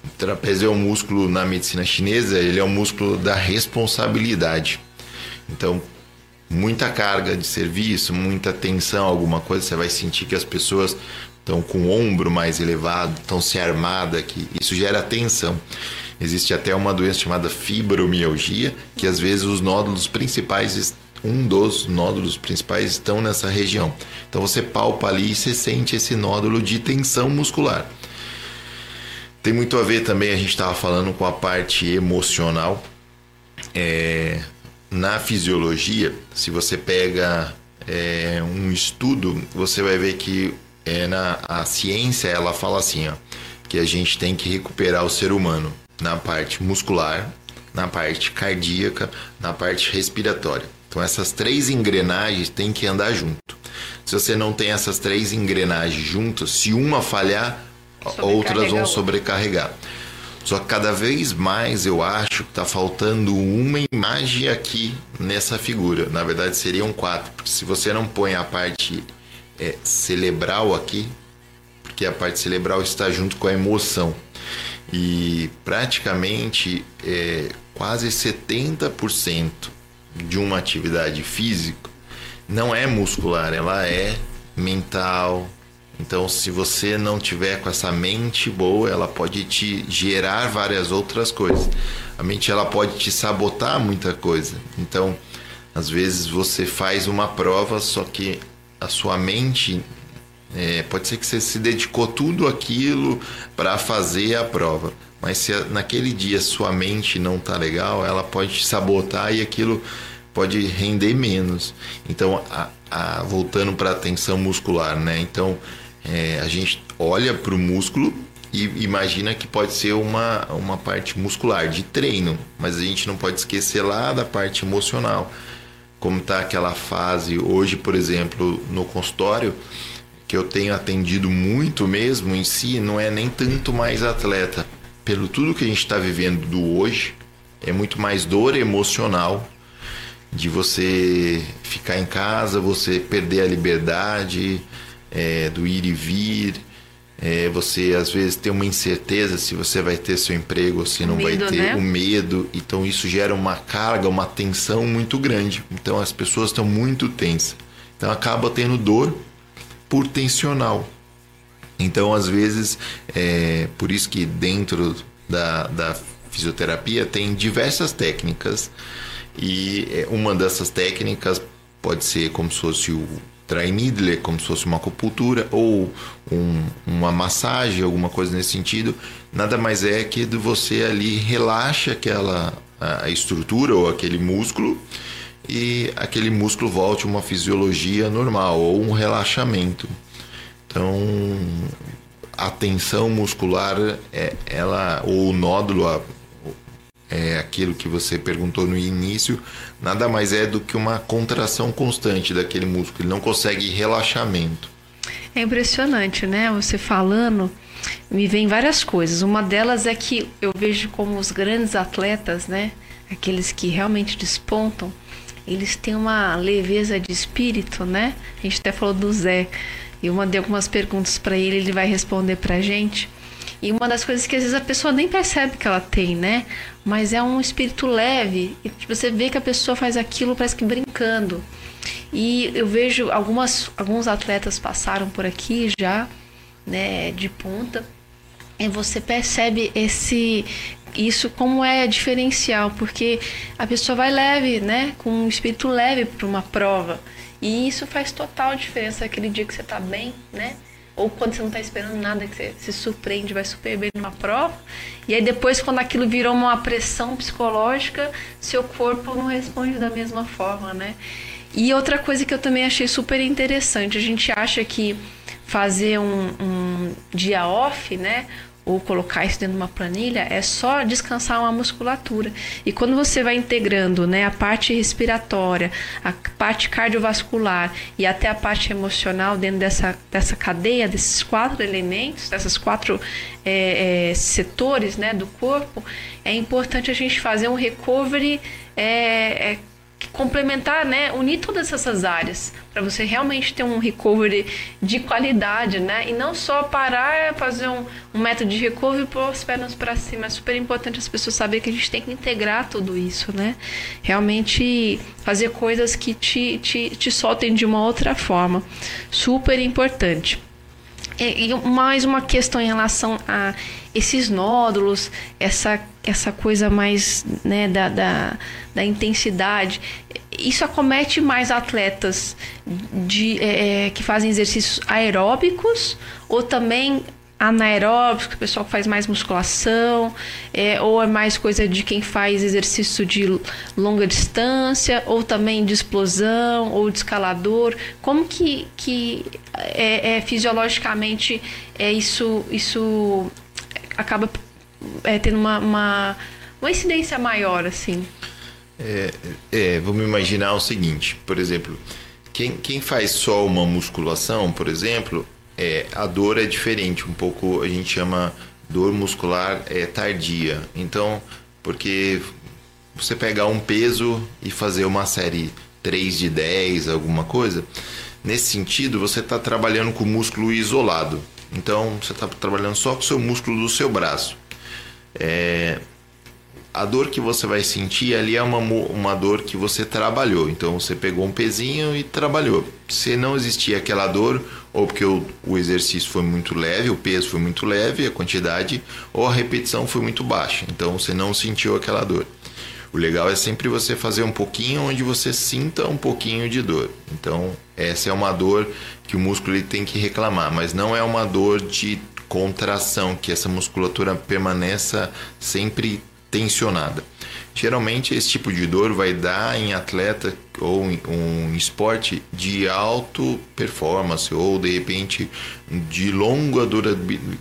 O trapézio é um músculo na medicina chinesa, ele é um músculo da responsabilidade. Então, muita carga de serviço, muita tensão, alguma coisa, você vai sentir que as pessoas estão com o ombro mais elevado, estão se armada aqui. Isso gera tensão. Existe até uma doença chamada fibromialgia, que às vezes os nódulos principais, um dos nódulos principais estão nessa região. Então você palpa ali e você sente esse nódulo de tensão muscular. Tem muito a ver também, a gente estava falando com a parte emocional. É, na fisiologia, se você pega é, um estudo, você vai ver que é, na, a ciência ela fala assim, ó, que a gente tem que recuperar o ser humano na parte muscular, na parte cardíaca, na parte respiratória. Então essas três engrenagens têm que andar junto. Se você não tem essas três engrenagens juntas, se uma falhar, outras vão sobrecarregar. Só que cada vez mais eu acho que está faltando uma imagem aqui nessa figura. Na verdade seriam quatro, porque se você não põe a parte é, cerebral aqui, porque a parte cerebral está junto com a emoção e praticamente é, quase 70% de uma atividade física não é muscular, ela é mental. Então, se você não tiver com essa mente boa, ela pode te gerar várias outras coisas. A mente ela pode te sabotar muita coisa. Então, às vezes você faz uma prova, só que a sua mente é, pode ser que você se dedicou tudo aquilo para fazer a prova, mas se naquele dia sua mente não tá legal, ela pode te sabotar e aquilo pode render menos. Então, a, a, voltando para a tensão muscular, né? Então, é, a gente olha para o músculo e imagina que pode ser uma, uma parte muscular de treino, mas a gente não pode esquecer lá da parte emocional. Como está aquela fase hoje, por exemplo, no consultório, que eu tenho atendido muito mesmo em si não é nem tanto mais atleta. Pelo tudo que a gente está vivendo do hoje, é muito mais dor emocional de você ficar em casa, você perder a liberdade é, do ir e vir. É, você às vezes tem uma incerteza se você vai ter seu emprego ou se não medo, vai ter, né? o medo. Então isso gera uma carga, uma tensão muito grande. Então as pessoas estão muito tensas. Então acaba tendo dor por tensional. Então, às vezes, é por isso que dentro da, da fisioterapia tem diversas técnicas e é, uma dessas técnicas pode ser como se fosse o dry needle, como se fosse uma acupuntura ou um, uma massagem, alguma coisa nesse sentido. Nada mais é que você ali relaxa aquela a estrutura ou aquele músculo e aquele músculo volte a uma fisiologia normal ou um relaxamento. Então, a tensão muscular é ela ou o nódulo é aquilo que você perguntou no início, nada mais é do que uma contração constante daquele músculo, ele não consegue relaxamento. É impressionante, né? Você falando, me vem várias coisas. Uma delas é que eu vejo como os grandes atletas, né? Aqueles que realmente despontam, eles têm uma leveza de espírito, né? A gente até falou do Zé. Eu mandei algumas perguntas para ele, ele vai responder pra gente. E uma das coisas que às vezes a pessoa nem percebe que ela tem, né? Mas é um espírito leve. E você vê que a pessoa faz aquilo parece que brincando. E eu vejo algumas, alguns atletas passaram por aqui já, né, de ponta. E você percebe esse isso como é diferencial, porque a pessoa vai leve, né, com um espírito leve para uma prova. E isso faz total diferença aquele dia que você está bem, né? ou quando você não está esperando nada, que você se surpreende, vai super bem numa prova, e aí depois, quando aquilo virou uma pressão psicológica, seu corpo não responde da mesma forma, né? E outra coisa que eu também achei super interessante, a gente acha que fazer um, um dia off, né? Ou colocar isso dentro de uma planilha é só descansar uma musculatura. E quando você vai integrando né, a parte respiratória, a parte cardiovascular e até a parte emocional dentro dessa, dessa cadeia, desses quatro elementos, dessas quatro é, é, setores né, do corpo, é importante a gente fazer um recovery é, é complementar, né, unir todas essas áreas para você realmente ter um recovery de qualidade, né, e não só parar fazer um, um método de recovery pôr as pernas para cima. É super importante as pessoas saberem que a gente tem que integrar tudo isso, né, realmente fazer coisas que te, te, te soltem de uma outra forma, super importante. E, e mais uma questão em relação a esses nódulos, essa, essa coisa mais né, da, da, da intensidade. Isso acomete mais atletas de, é, é que fazem exercícios aeróbicos ou também anaeróbicos, que o pessoal faz mais musculação, é, ou é mais coisa de quem faz exercício de longa distância, ou também de explosão, ou de escalador. Como que, que é, é fisiologicamente é isso, isso acaba é, tendo uma, uma, uma, incidência maior, assim. É, é, vamos imaginar o seguinte, por exemplo, quem, quem faz só uma musculação, por exemplo, é, a dor é diferente, um pouco a gente chama dor muscular é, tardia. Então, porque você pegar um peso e fazer uma série 3 de 10, alguma coisa, nesse sentido você está trabalhando com o músculo isolado. Então você está trabalhando só com o seu músculo do seu braço. É, a dor que você vai sentir ali é uma, uma dor que você trabalhou. Então você pegou um pezinho e trabalhou. Se não existia aquela dor, ou porque o, o exercício foi muito leve, o peso foi muito leve, a quantidade, ou a repetição foi muito baixa. Então você não sentiu aquela dor. O legal é sempre você fazer um pouquinho onde você sinta um pouquinho de dor. Então, essa é uma dor que o músculo ele tem que reclamar, mas não é uma dor de contração, que essa musculatura permaneça sempre tensionada. Geralmente esse tipo de dor vai dar em atleta ou em um esporte de alto performance ou de repente de longa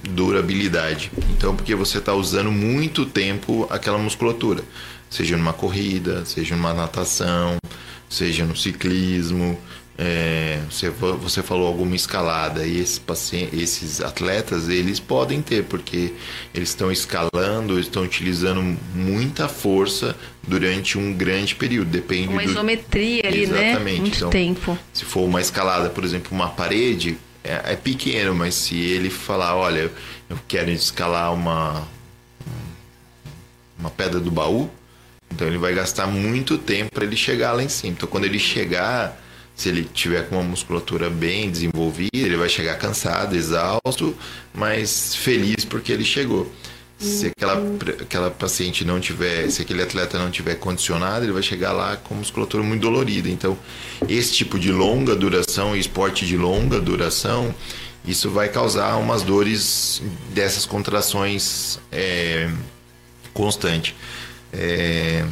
durabilidade. Então, porque você está usando muito tempo aquela musculatura seja numa corrida, seja numa natação, seja no ciclismo. É, você, você falou alguma escalada e esses, esses atletas eles podem ter porque eles estão escalando, estão utilizando muita força durante um grande período, depende uma isometria do... ali, né? Exatamente. né? Muito então, tempo. Se for uma escalada, por exemplo, uma parede é, é pequeno, mas se ele falar, olha, eu quero escalar uma uma pedra do baú, então ele vai gastar muito tempo para ele chegar lá em cima. Então quando ele chegar, se ele tiver com uma musculatura bem desenvolvida, ele vai chegar cansado, exausto, mas feliz porque ele chegou. Se aquela, aquela paciente não tiver, se aquele atleta não tiver condicionado, ele vai chegar lá com musculatura muito dolorida. Então, esse tipo de longa duração, esporte de longa duração, isso vai causar umas dores dessas contrações é, constante. É,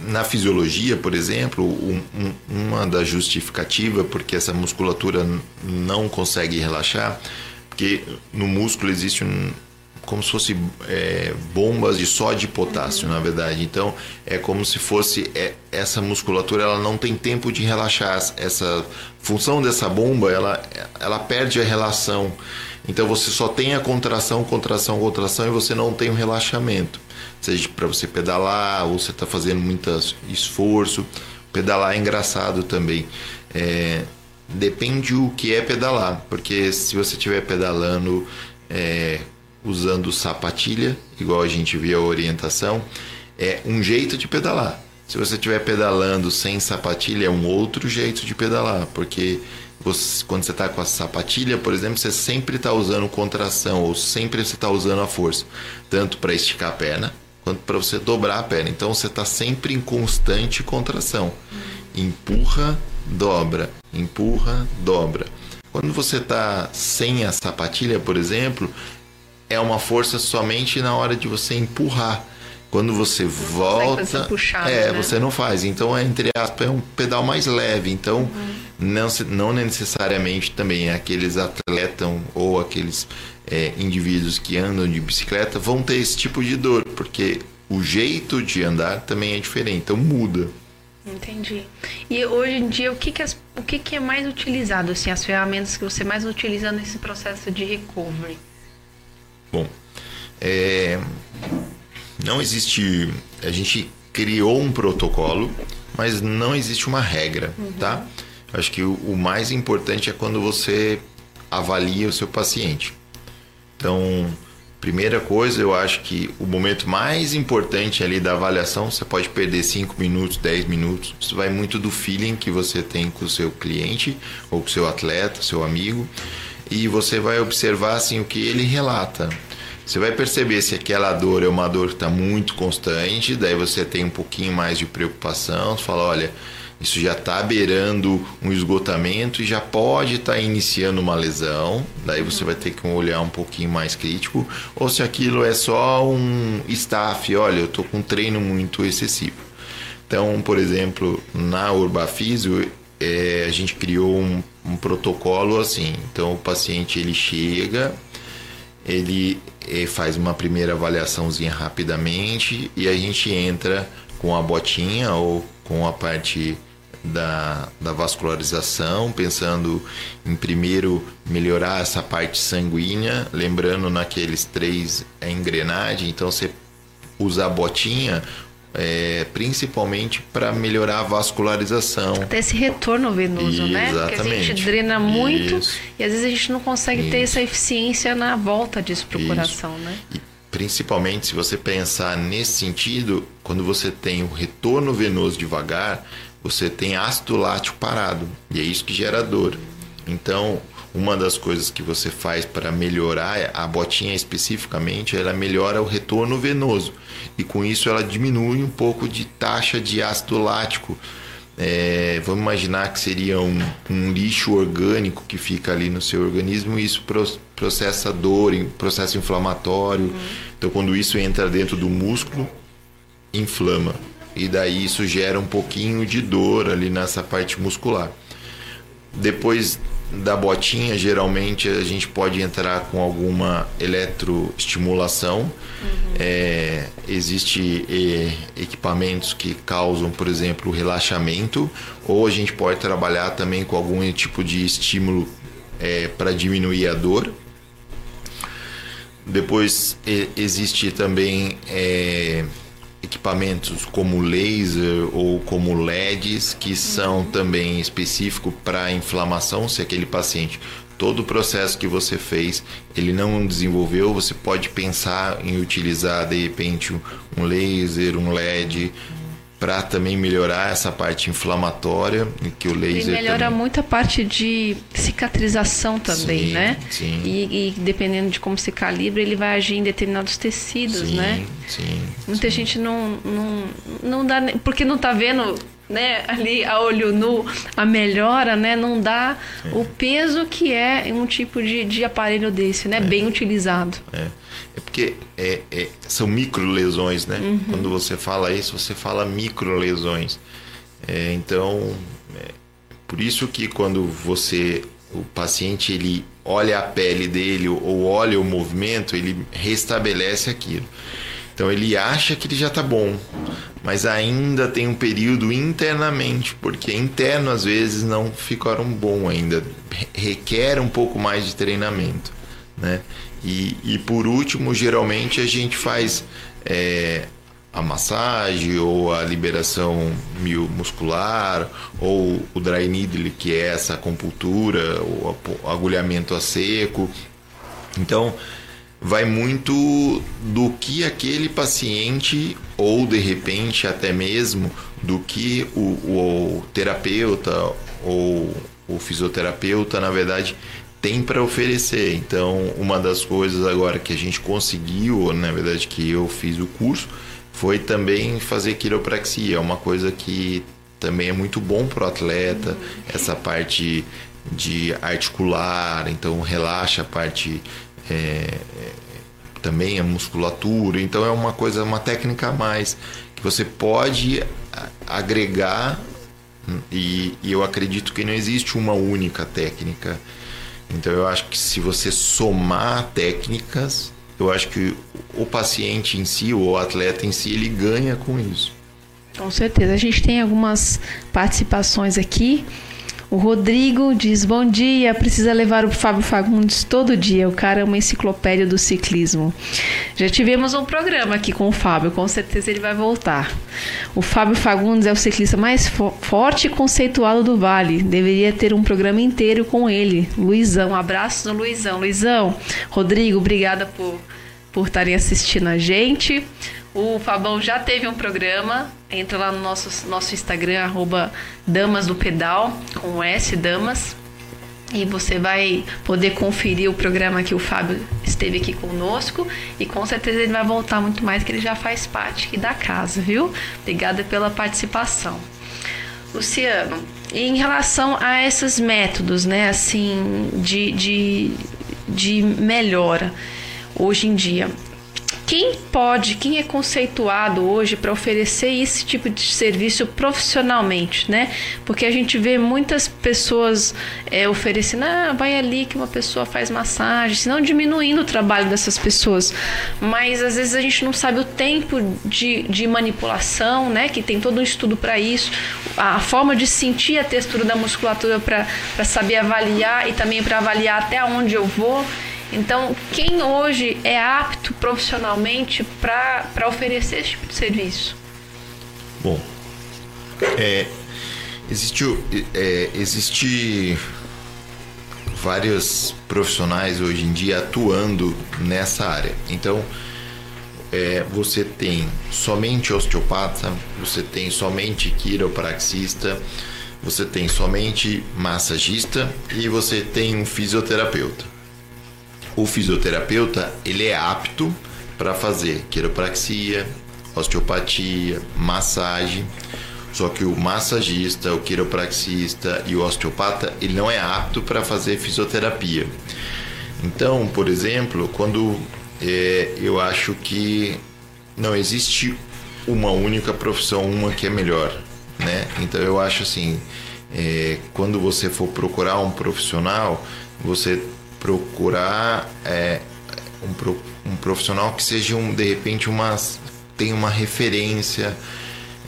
na fisiologia, por exemplo, um, um, uma das justificativas porque essa musculatura não consegue relaxar, porque no músculo existe um, como se fosse é, bombas de sódio e potássio, uhum. na verdade. Então é como se fosse é, essa musculatura, ela não tem tempo de relaxar. Essa função dessa bomba, ela, ela perde a relação. Então você só tem a contração, contração, contração e você não tem o relaxamento seja para você pedalar ou você está fazendo muito esforço. Pedalar é engraçado também. É, depende o que é pedalar, porque se você estiver pedalando é, usando sapatilha, igual a gente via a orientação, é um jeito de pedalar. Se você estiver pedalando sem sapatilha, é um outro jeito de pedalar, porque você, quando você está com a sapatilha, por exemplo, você sempre está usando contração ou sempre você está usando a força, tanto para esticar a perna quanto para você dobrar a perna. Então você está sempre em constante contração. Empurra, dobra, empurra, dobra. Quando você está sem a sapatilha, por exemplo, é uma força somente na hora de você empurrar. Quando você volta, puxado, é, né? você não faz. Então, é, entre aspas, é um pedal mais leve. Então, Uhum. Não, não necessariamente também aqueles atletas ou aqueles é, indivíduos que andam de bicicleta vão ter esse tipo de dor, porque o jeito de andar também é diferente. Então, muda. Entendi. E hoje em dia, o que, que, as- o que, que é mais utilizado, assim, as ferramentas que você mais utiliza nesse processo de recovery? Bom, é, não existe. A gente criou um protocolo, mas não existe uma regra, tá? Acho que o, o mais importante é quando você avalia o seu paciente. Então, primeira coisa, eu acho que o momento mais importante ali da avaliação, você pode perder 5 minutos, 10 minutos. Isso vai muito do feeling que você tem com o seu cliente ou com o seu atleta, seu amigo. E você vai observar assim o que ele relata. Você vai perceber se aquela dor é uma dor que está muito constante, daí você tem um pouquinho mais de preocupação, você fala, olha, isso já está beirando um esgotamento e já pode estar iniciando uma lesão. Daí você vai ter que olhar um pouquinho mais crítico. Ou se aquilo é só um staff, olha, eu estou com um treino muito excessivo. Então, por exemplo, na Urbafisio, é, a gente criou um, um protocolo assim. Então, o paciente ele chega, ele eh, faz uma primeira avaliaçãozinha rapidamente e a gente entra com a botinha ou com a parte da, da vascularização, pensando em primeiro melhorar essa parte sanguínea, lembrando naqueles três a engrenagem, então você usa a botinha é, principalmente para melhorar a vascularização. Até esse retorno venoso, né? Porque a gente Exatamente. drena muito Isso. e às vezes a gente não consegue ter essa eficiência na volta disso pro Isso. coração, né? E principalmente se você pensar nesse sentido, quando você tem o retorno venoso devagar, você tem ácido lático parado. E é isso que gera dor. Então, uma das coisas que você faz para melhorar a botinha especificamente, ela melhora o retorno venoso. E com isso ela diminui um pouco de taxa de ácido lático. É, vamos imaginar que seria um, um lixo orgânico que fica ali no seu organismo e isso pro- processa dor, processo inflamatório. Então, quando isso entra dentro do músculo, inflama. E daí isso gera um pouquinho de dor ali nessa parte muscular. Depois da botinha, geralmente a gente pode entrar com alguma eletroestimulação. É, existe eh, equipamentos que causam, por exemplo, relaxamento, ou a gente pode trabalhar também com algum tipo de estímulo para diminuir a dor. Depois existe também é, equipamentos como laser ou como LEDs que são também específicos para inflamação, se aquele paciente todo o processo que você fez ele não desenvolveu, você pode pensar em utilizar de repente um- um laser, um LED para também melhorar essa parte inflamatória, que o E laser melhora também- muito a parte de cicatrização também, Sim, né? sim. E, e dependendo de como se calibra, ele vai agir em determinados tecidos, sim, né? Sim. Muita gente não, não, não dá. Porque não tá vendo, né, ali a olho nu a melhora, né? Não dá o peso que é um tipo de, de aparelho desse, né? Bem utilizado. É, é porque é, é- são micro lesões, né? Quando você fala isso, você fala micro lesões. É, então, é, por isso que quando você, o paciente, ele olha a pele dele ou olha o movimento, ele restabelece aquilo. Então ele acha que ele já está bom, mas ainda tem um período internamente, porque interno às vezes não ficaram bom ainda, Re- requer um pouco mais de treinamento, né? E, e por último, geralmente a gente faz é, a massagem ou a liberação muscular ou o dry needle que é essa acupuntura ou agulhamento a seco. Então vai muito do que aquele paciente ou de repente até mesmo do que o, o, o terapeuta ou o fisioterapeuta na verdade tem para oferecer. Então, uma das coisas agora que a gente conseguiu, na verdade que eu fiz o curso, foi também fazer quiropraxia, é uma coisa que também é muito bom para o atleta, essa parte de articular, então relaxa a parte é, também a musculatura, então é uma coisa, uma técnica a mais que você pode agregar e, e eu acredito que não existe uma única técnica então eu acho que se você somar técnicas, eu acho que o paciente em si, ou o atleta em si, ele ganha com isso. Com certeza. A gente tem algumas participações aqui. O Rodrigo diz: Bom dia, precisa levar o Fábio Fagundes todo dia. O cara é uma enciclopédia do ciclismo. Já tivemos um programa aqui com o Fábio, com certeza ele vai voltar. O Fábio Fagundes é o ciclista mais fo forte e conceituado do Vale. Deveria ter um programa inteiro com ele. Luizão, abraço no Luizão. Luizão, Rodrigo, obrigada por, por estarem assistindo a gente. O Fabão já teve um programa. Entra lá no nosso, nosso Instagram, arroba Damas do Pedal, com S Damas. E você vai poder conferir o programa que o Fábio esteve aqui conosco. E com certeza ele vai voltar muito mais, que ele já faz parte da casa, viu? Obrigada pela participação. Luciano, em relação a esses métodos, né, assim, de, de, de melhora hoje em dia, quem pode, quem é conceituado hoje para oferecer esse tipo de serviço profissionalmente, né? Porque a gente vê muitas pessoas é, oferecendo, ah, vai ali que uma pessoa faz massagem, senão diminuindo o trabalho dessas pessoas. Mas às vezes a gente não sabe o tempo de, de manipulação, né? Que tem todo um estudo para isso, a forma de sentir a textura da musculatura para saber avaliar e também para avaliar até onde eu vou. Então, quem hoje é apto profissionalmente para oferecer esse tipo de serviço? Bom, é, existe, é, existe vários profissionais hoje em dia atuando nessa área. Então, é, você tem somente osteopata, você tem somente quiropraxista, você tem somente massagista e você tem um fisioterapeuta o fisioterapeuta ele é apto para fazer quiropraxia, osteopatia, massagem. Só que o massagista, o quiropraxista e o osteopata, ele não é apto para fazer fisioterapia. Então, por exemplo, quando é, eu acho que não existe uma única profissão, uma que é melhor, né? Então eu acho assim, é, quando você for procurar um profissional, você procurar é, um, um, profissional que seja um, de repente uma tem uma referência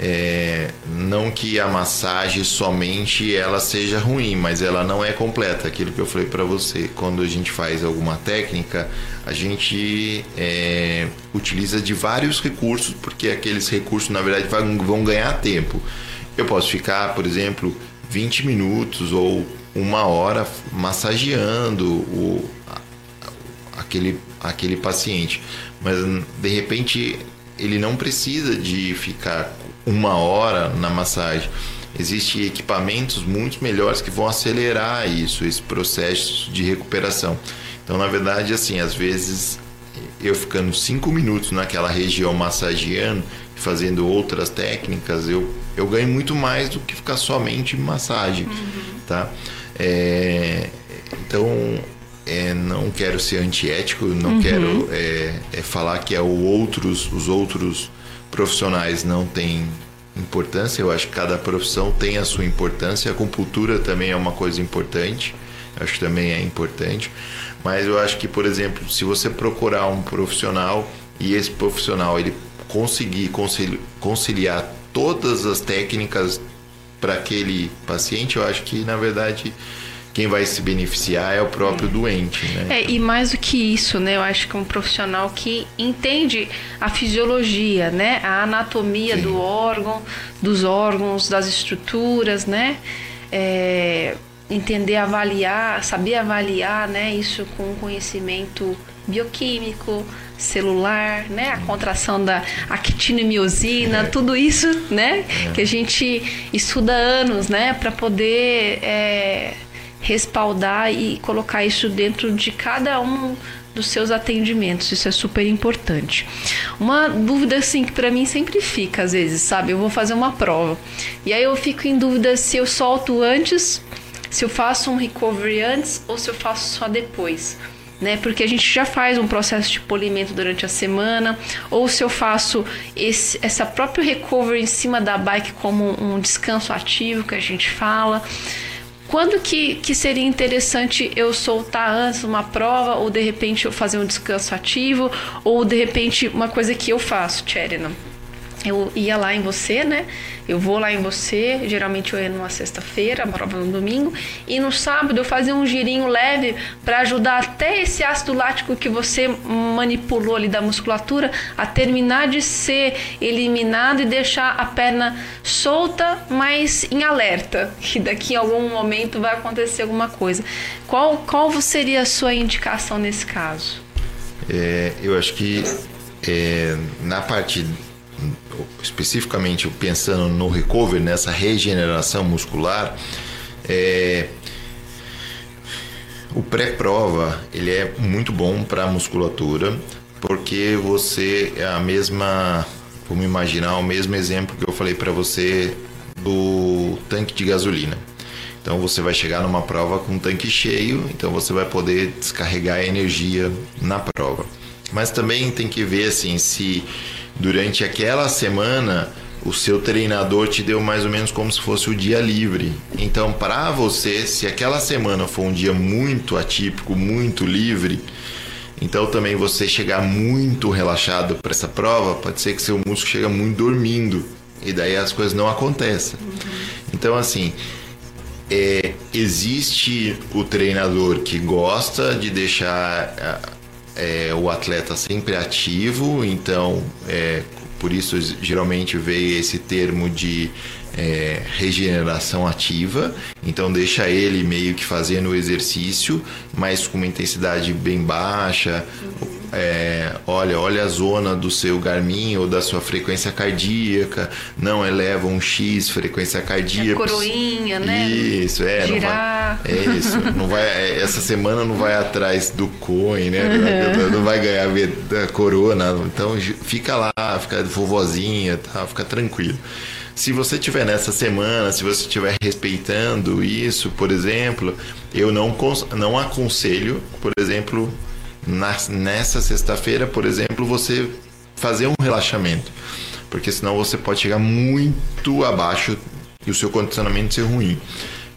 é, não que a massagem somente ela seja ruim, mas ela não é completa. Aquilo que eu falei para você, quando a gente faz alguma técnica, a gente é, utiliza de vários recursos, porque aqueles recursos na verdade vão, ganhar tempo. Eu posso ficar, por exemplo, 20 minutos ou uma hora massageando o, aquele, aquele paciente. Mas de repente ele não precisa de ficar uma hora na massagem. Existem equipamentos muito melhores que vão acelerar isso, esse processo de recuperação. Então, na verdade, assim, às vezes eu ficando cinco minutos naquela região massageando, fazendo outras técnicas, eu, eu ganho muito mais do que ficar somente em massagem, uhum. tá? É, então, é, não quero ser antiético, não uhum. quero é, é, falar que é o outros, os outros profissionais não têm importância. Eu acho que cada profissão tem a sua importância. A acupuntura também é uma coisa importante. Acho que também é importante. Mas eu acho que, por exemplo, se você procurar um profissional e esse profissional ele conseguir conciliar todas as técnicas para aquele paciente, eu acho que na verdade quem vai se beneficiar é o próprio doente, né? É, e mais do que isso, né? Eu acho que um profissional que entende a fisiologia, né? A anatomia Sim. do órgão, dos órgãos, das estruturas, né? É, entender, avaliar, saber avaliar, né? Isso com conhecimento bioquímico, celular, né? A contração da actina e miosina, tudo isso, né? Que a gente estuda anos, né? Para poder é, respaldar e colocar isso dentro de cada um dos seus atendimentos. Isso é super importante. Uma dúvida assim que para mim sempre fica às vezes, sabe? Eu vou fazer uma prova e aí eu fico em dúvida se eu solto antes, se eu faço um recovery antes ou se eu faço só depois. Né, porque a gente já faz um processo de polimento durante a semana, ou se eu faço esse, essa própria recovery em cima da bike como um descanso ativo que a gente fala. Quando que, que seria interessante eu soltar antes uma prova, ou de repente eu fazer um descanso ativo, ou de repente uma coisa que eu faço, Tcherina? Eu ia lá em você, né? Eu vou lá em você, geralmente eu ia numa sexta-feira, a prova no domingo, e no sábado eu fazia um girinho leve para ajudar até esse ácido lático que você manipulou ali da musculatura a terminar de ser eliminado e deixar a perna solta, mas em alerta, que daqui em algum momento vai acontecer alguma coisa. Qual, qual seria a sua indicação nesse caso? É, eu acho que é, na parte especificamente pensando no recovery, nessa regeneração muscular, é, o pré-prova ele é muito bom para a musculatura porque você é a mesma, vamos imaginar o mesmo exemplo que eu falei para você do tanque de gasolina. Então você vai chegar numa prova com um tanque cheio, então você vai poder descarregar a energia na prova. Mas também tem que ver assim se durante aquela semana o seu treinador te deu mais ou menos como se fosse o dia livre. Então, para você, se aquela semana for um dia muito atípico, muito livre, então também você chegar muito relaxado para essa prova, pode ser que seu músculo chegue muito dormindo e daí as coisas não acontecem. Então, assim, é, existe o treinador que gosta de deixar é, o atleta sempre ativo, então é, por isso geralmente veio esse termo de é, regeneração ativa, então deixa ele meio que fazendo o exercício, mas com uma intensidade bem baixa. É, olha, olha a zona do seu Garmin ou da sua frequência cardíaca, não eleva um X frequência cardíaca. A coroinha, né? Isso, é. Girar. Não vai, é isso. Não vai, essa semana não vai atrás do coin, né? Uhum. Não vai ganhar a corona. Então fica lá, fica vovozinha, tá? Fica tranquilo. Se você tiver nessa semana, se você estiver respeitando isso, por exemplo, eu não, não aconselho, por exemplo, na, nessa sexta-feira, por exemplo, você fazer um relaxamento. Porque senão você pode chegar muito abaixo e o seu condicionamento ser ruim.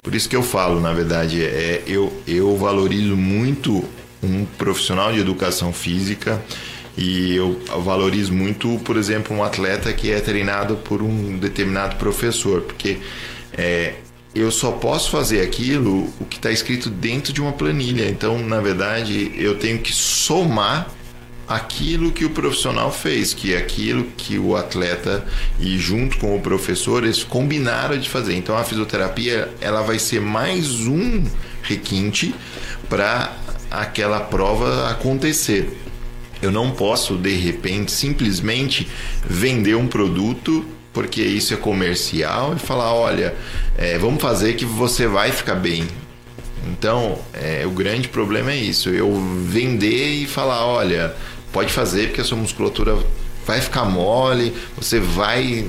Por isso que eu falo, na verdade, é, eu, eu valorizo muito um profissional de educação física e eu valorizo muito, por exemplo, um atleta que é treinado por um determinado professor, porque é, eu só posso fazer aquilo o que está escrito dentro de uma planilha. Então, na verdade, eu tenho que somar aquilo que o profissional fez, que é aquilo que o atleta e junto com o professor eles combinaram de fazer. Então, a fisioterapia ela vai ser mais um requinte para aquela prova acontecer. Eu não posso, de repente, simplesmente vender um produto porque isso é comercial e falar: olha, é, vamos fazer que você vai ficar bem. Então, é, o grande problema é isso: eu vender e falar: olha, pode fazer porque a sua musculatura vai ficar mole, você vai,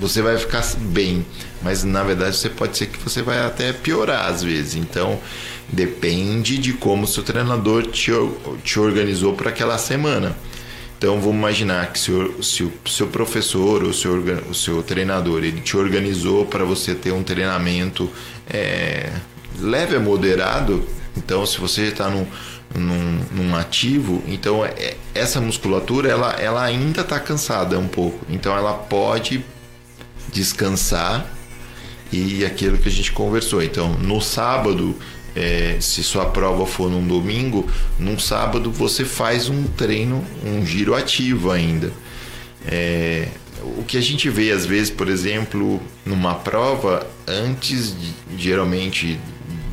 você vai ficar bem. Mas na verdade, você pode ser que você vai até piorar às vezes. Então, depende de como seu treinador te, te organizou para aquela semana. Então vamos imaginar que se o, se o seu professor ou seu, o seu treinador ele te organizou para você ter um treinamento é, leve a moderado, então se você está num, num, num, ativo, então é, essa musculatura ela, ela ainda está cansada um pouco, então ela pode descansar e aquilo que a gente conversou. Então no sábado é, se sua prova for num domingo, num sábado você faz um treino, um giro ativo ainda. É, o que a gente vê às vezes, por exemplo, numa prova, antes de, geralmente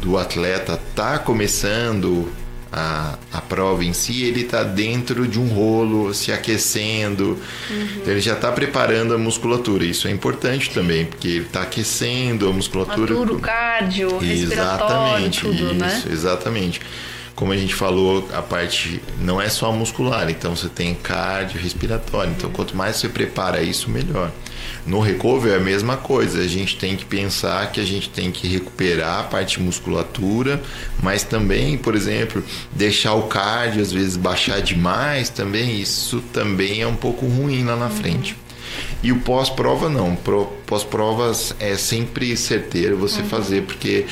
do atleta tá começando a, a prova em si, ele está dentro de um rolo, se aquecendo. Uhum. Então ele já está preparando a musculatura. Isso é importante também, porque ele está aquecendo a musculatura. Maturo, cardio, respiratório, exatamente, tudo, isso, né? Exatamente. Como a gente falou, a parte não é só muscular, então você tem cardio, respiratório. Então, quanto mais você prepara isso, melhor. No recover é a mesma coisa, a gente tem que pensar que a gente tem que recuperar a parte musculatura, mas também, por exemplo, deixar o cardio às vezes baixar demais também, isso também é um pouco ruim lá na frente. E o pós-prova não. Pós-provas é sempre certeiro você uhum. fazer, porque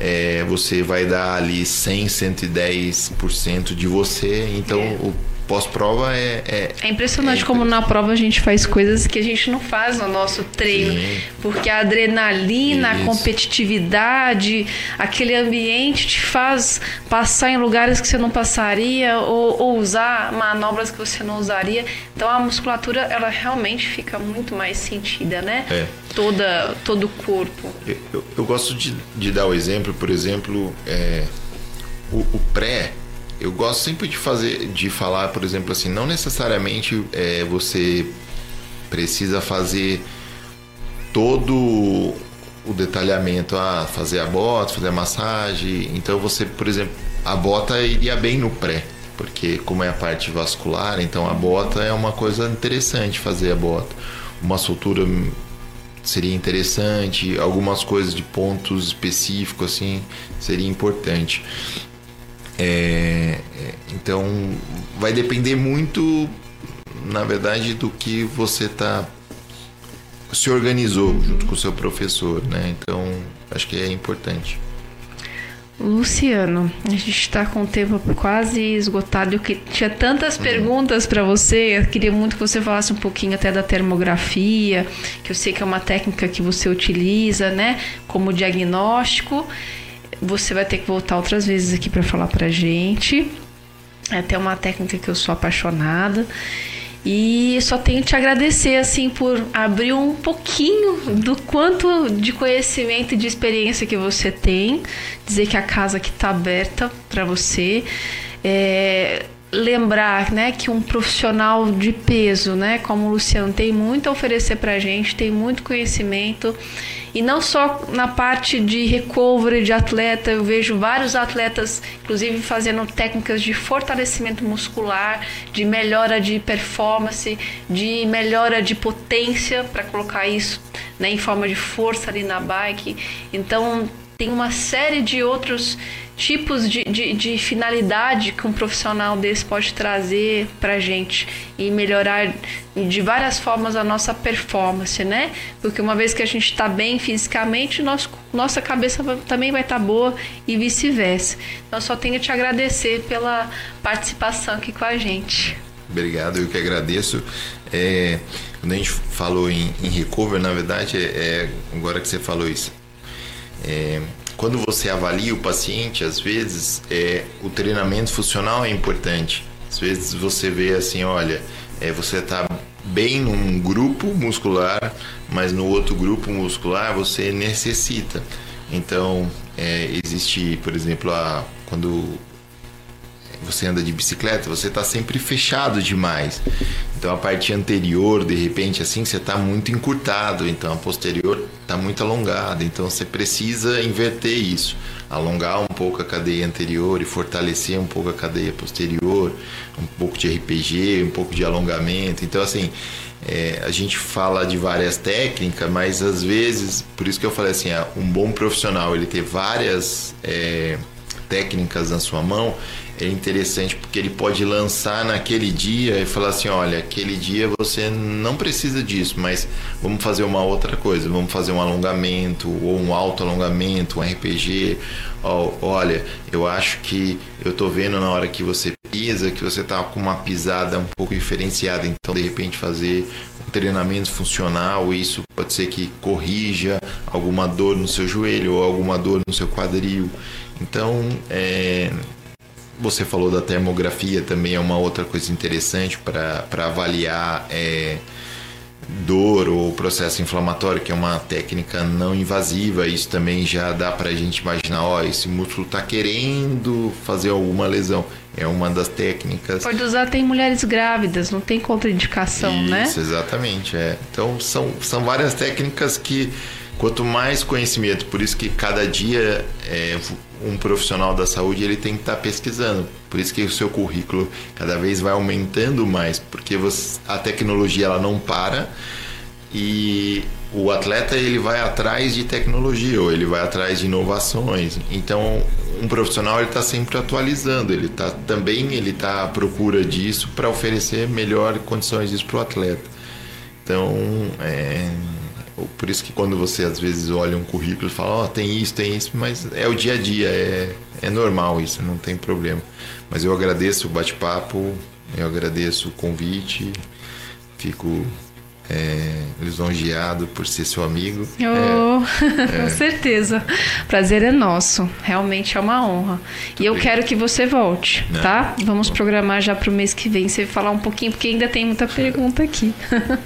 é, você vai dar ali 100, 110% de você. Então, é. o pós-prova é, é, é. impressionante é como na prova a gente faz coisas que a gente não faz no nosso treino. Sim. Porque a adrenalina, Isso. a competitividade, aquele ambiente te faz passar em lugares que você não passaria ou, ou usar manobras que você não usaria. Então a musculatura ela realmente fica muito mais sentida, né? É. Toda, todo o corpo. Eu, eu, eu gosto de, de, dar o exemplo, por exemplo, é, o, o pré eu gosto sempre de fazer, de falar, por exemplo, assim, não necessariamente é, você precisa fazer todo o detalhamento, ah, fazer a bota, fazer a massagem. Então você, por exemplo, a bota iria bem no pré, porque como é a parte vascular, então a bota é uma coisa interessante fazer a bota. Uma soltura seria interessante, algumas coisas de pontos específicos assim seria importante. É, é, então vai depender muito, na verdade, do que você está se organizou uhum. junto com o seu professor, né? Então acho que é importante. Luciano, a gente está com o tempo quase esgotado. Eu que tinha tantas uhum. perguntas para você. Eu queria muito que você falasse um pouquinho até da termografia, que eu sei que é uma técnica que você utiliza, né, como diagnóstico você vai ter que voltar outras vezes aqui para falar pra gente. É até uma técnica que eu sou apaixonada. E só tenho te agradecer assim por abrir um pouquinho do quanto de conhecimento e de experiência que você tem, dizer que a casa aqui está aberta para você. É, lembrar né, que um profissional de peso, né, como o Luciano, tem muito a oferecer para a gente, tem muito conhecimento e não só na parte de recovery de atleta, eu vejo vários atletas, inclusive, fazendo técnicas de fortalecimento muscular, de melhora de performance, de melhora de potência, para colocar isso né, em forma de força ali na bike. Então, tem uma série de outros tipos de, de, de, finalidade que um profissional desse pode trazer para gente e melhorar de várias formas a nossa performance, né? Porque uma vez que a gente está bem fisicamente, nosso, nossa cabeça também vai estar tá boa e vice-versa. Então, só tenho a te agradecer pela participação aqui com a gente. Obrigado, eu que agradeço. É, quando a gente falou em, em recover, na verdade, é, é agora que você falou isso, é, quando você avalia o paciente, às vezes é, o treinamento funcional é importante. Às vezes você vê assim, olha, é, você está bem num grupo muscular, mas no outro grupo muscular você necessita. Então, é, existe, por exemplo, a, quando você anda de bicicleta, você está sempre fechado demais. Então a parte anterior, de repente, assim, você está muito encurtado, então a posterior está muito alongada. Então você precisa inverter isso, alongar um pouco a cadeia anterior e fortalecer um pouco a cadeia posterior, um pouco de RPG, um pouco de alongamento. Então assim, é, a gente fala de várias técnicas, mas às vezes, por isso que eu falei assim, um bom profissional ele ter várias é, técnicas na sua mão é interessante porque ele pode lançar naquele dia e falar assim, olha, aquele dia você não precisa disso, mas vamos fazer uma outra coisa, vamos fazer um alongamento ou um alto alongamento, um RPG. Olha, eu acho que eu tô vendo na hora que você pisa que você tá com uma pisada um pouco diferenciada, então de repente fazer treinamento funcional, isso pode ser que corrija alguma dor no seu joelho ou alguma dor no seu quadril. Então, é, você falou da termografia, também é uma outra coisa interessante para avaliar é, dor ou processo inflamatório, que é uma técnica não invasiva. Isso também já dá para a gente imaginar: ó, esse músculo está querendo fazer alguma lesão. É uma das técnicas. Pode usar até em mulheres grávidas, não tem contraindicação, Isso, né? Isso, exatamente. É. Então, são, são várias técnicas que, quanto mais conhecimento, por isso que cada dia é, um profissional da saúde ele tem que estar tá pesquisando. Por isso que o seu currículo cada vez vai aumentando mais, porque você, a tecnologia ela não para e o atleta ele vai atrás de tecnologia ou ele vai atrás de inovações. Então, um profissional ele está sempre atualizando, ele tá também ele está à procura disso para oferecer melhores condições disso para o atleta. Então, é, por isso que quando você às vezes olha um currículo e fala, ó, oh, tem isso, tem isso, mas é o dia a dia, é, é normal isso, não tem problema. Mas eu agradeço o bate-papo, eu agradeço o convite, fico é, lisonjeado por ser seu amigo. Oh, é, com certeza. Prazer é nosso. Realmente é uma honra. e eu bem. quero que você volte, Não, tá? Vamos bom. programar já para o mês que vem. Você falar um pouquinho, porque ainda tem muita pergunta aqui.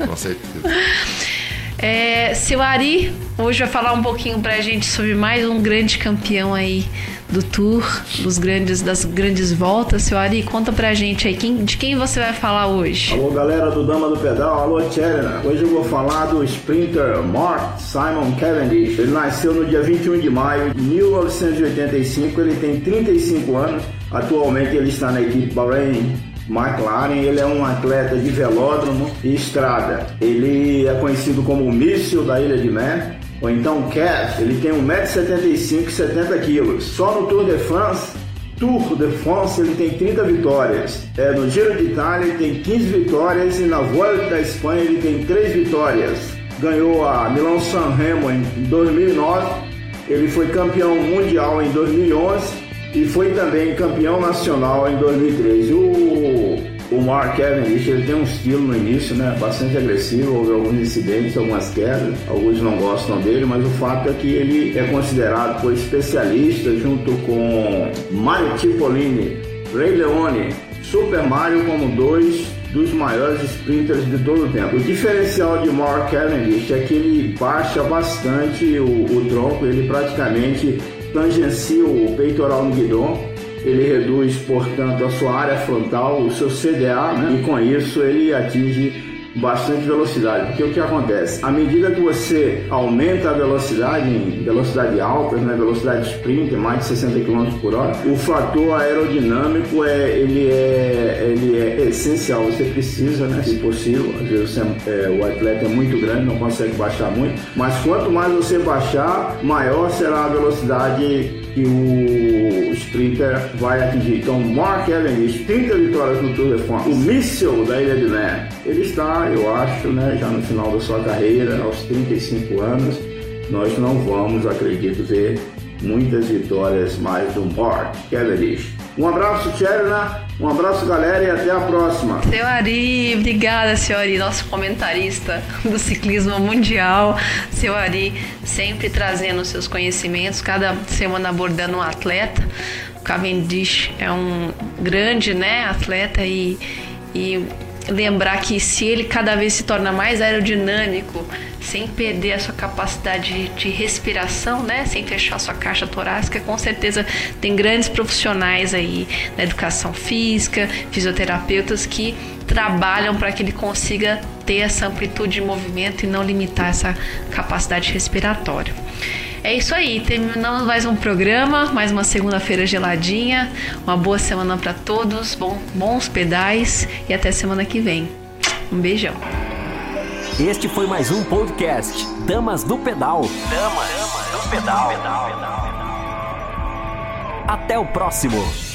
Com certeza. É, seu Ari, hoje vai falar um pouquinho pra gente sobre mais um grande campeão aí do Tour, dos grandes, das grandes voltas. Seu Ari, conta pra gente aí, quem, de quem você vai falar hoje? Alô, galera do Dama do Pedal, alô, Tcherna. Hoje eu vou falar do sprinter Mark Simon Cavendish. Ele nasceu no dia 21 de maio de 1985, ele tem 35 anos. Atualmente ele está na equipe Bahrain McLaren ele é um atleta de velódromo e estrada. Ele é conhecido como o míssil da Ilha de Man, ou então Cav. Ele tem 1,75m e 70 kg. Só no Tour de France, Tour de France ele tem 30 vitórias. É, no Giro de Itália ele tem 15 vitórias e na Volta da Espanha ele tem 3 vitórias. Ganhou a Milão San Remo em 2009. Ele foi campeão mundial em 2011 e foi também campeão nacional em 2013. O, o Mark Cavendish ele tem um estilo no início, né, bastante agressivo, houve alguns incidentes, algumas quedas, alguns não gostam dele, mas o fato é que ele é considerado por especialistas junto com Mario Cipollini, Ray Leone, Super Mario como dois dos maiores sprinters de todo o tempo. O diferencial de Mark Cavendish é que ele baixa bastante o, o tronco, ele praticamente tangencia o peitoral no guidão, ele reduz, portanto, a sua área frontal, o seu CDA, né? e com isso ele atinge bastante velocidade, porque o que acontece? À medida que você aumenta a velocidade em velocidade alta, né, velocidade sprint, mais de 60 km por hora, o fator aerodinâmico é, ele é, ele é essencial, você precisa, né, se possível, às vezes você, é, o atleta é muito grande, não consegue baixar muito, mas quanto mais você baixar, maior será a velocidade que o sprinter vai atingir. Então, Mark Cavendish, 30 vitórias no Tour de France, o míssil da Ilha de Man, ele está, eu acho, né, já no final da sua carreira, aos 35 anos, nós não vamos, acredito, ver muitas vitórias mais do Mark Cavendish. Um abraço, Tcherna. Um abraço, galera, e até a próxima. Seu Ari, obrigada, seu Ari, nosso comentarista do ciclismo mundial. Seu Ari, sempre trazendo seus conhecimentos, cada semana abordando um atleta. O Cavendish é um grande né, atleta e, e lembrar que se ele cada vez se torna mais aerodinâmico, sem perder a sua capacidade de respiração, né, sem fechar sua caixa torácica, com certeza tem grandes profissionais aí na educação física, fisioterapeutas que trabalham para que ele consiga ter essa amplitude de movimento e não limitar essa capacidade respiratória. É isso aí, terminamos mais um programa, mais uma segunda-feira geladinha. Uma boa semana para todos, bom, bons pedais e até semana que vem. Um beijão. Este foi mais um podcast Damas do Pedal. Damas do Pedal. Até o próximo.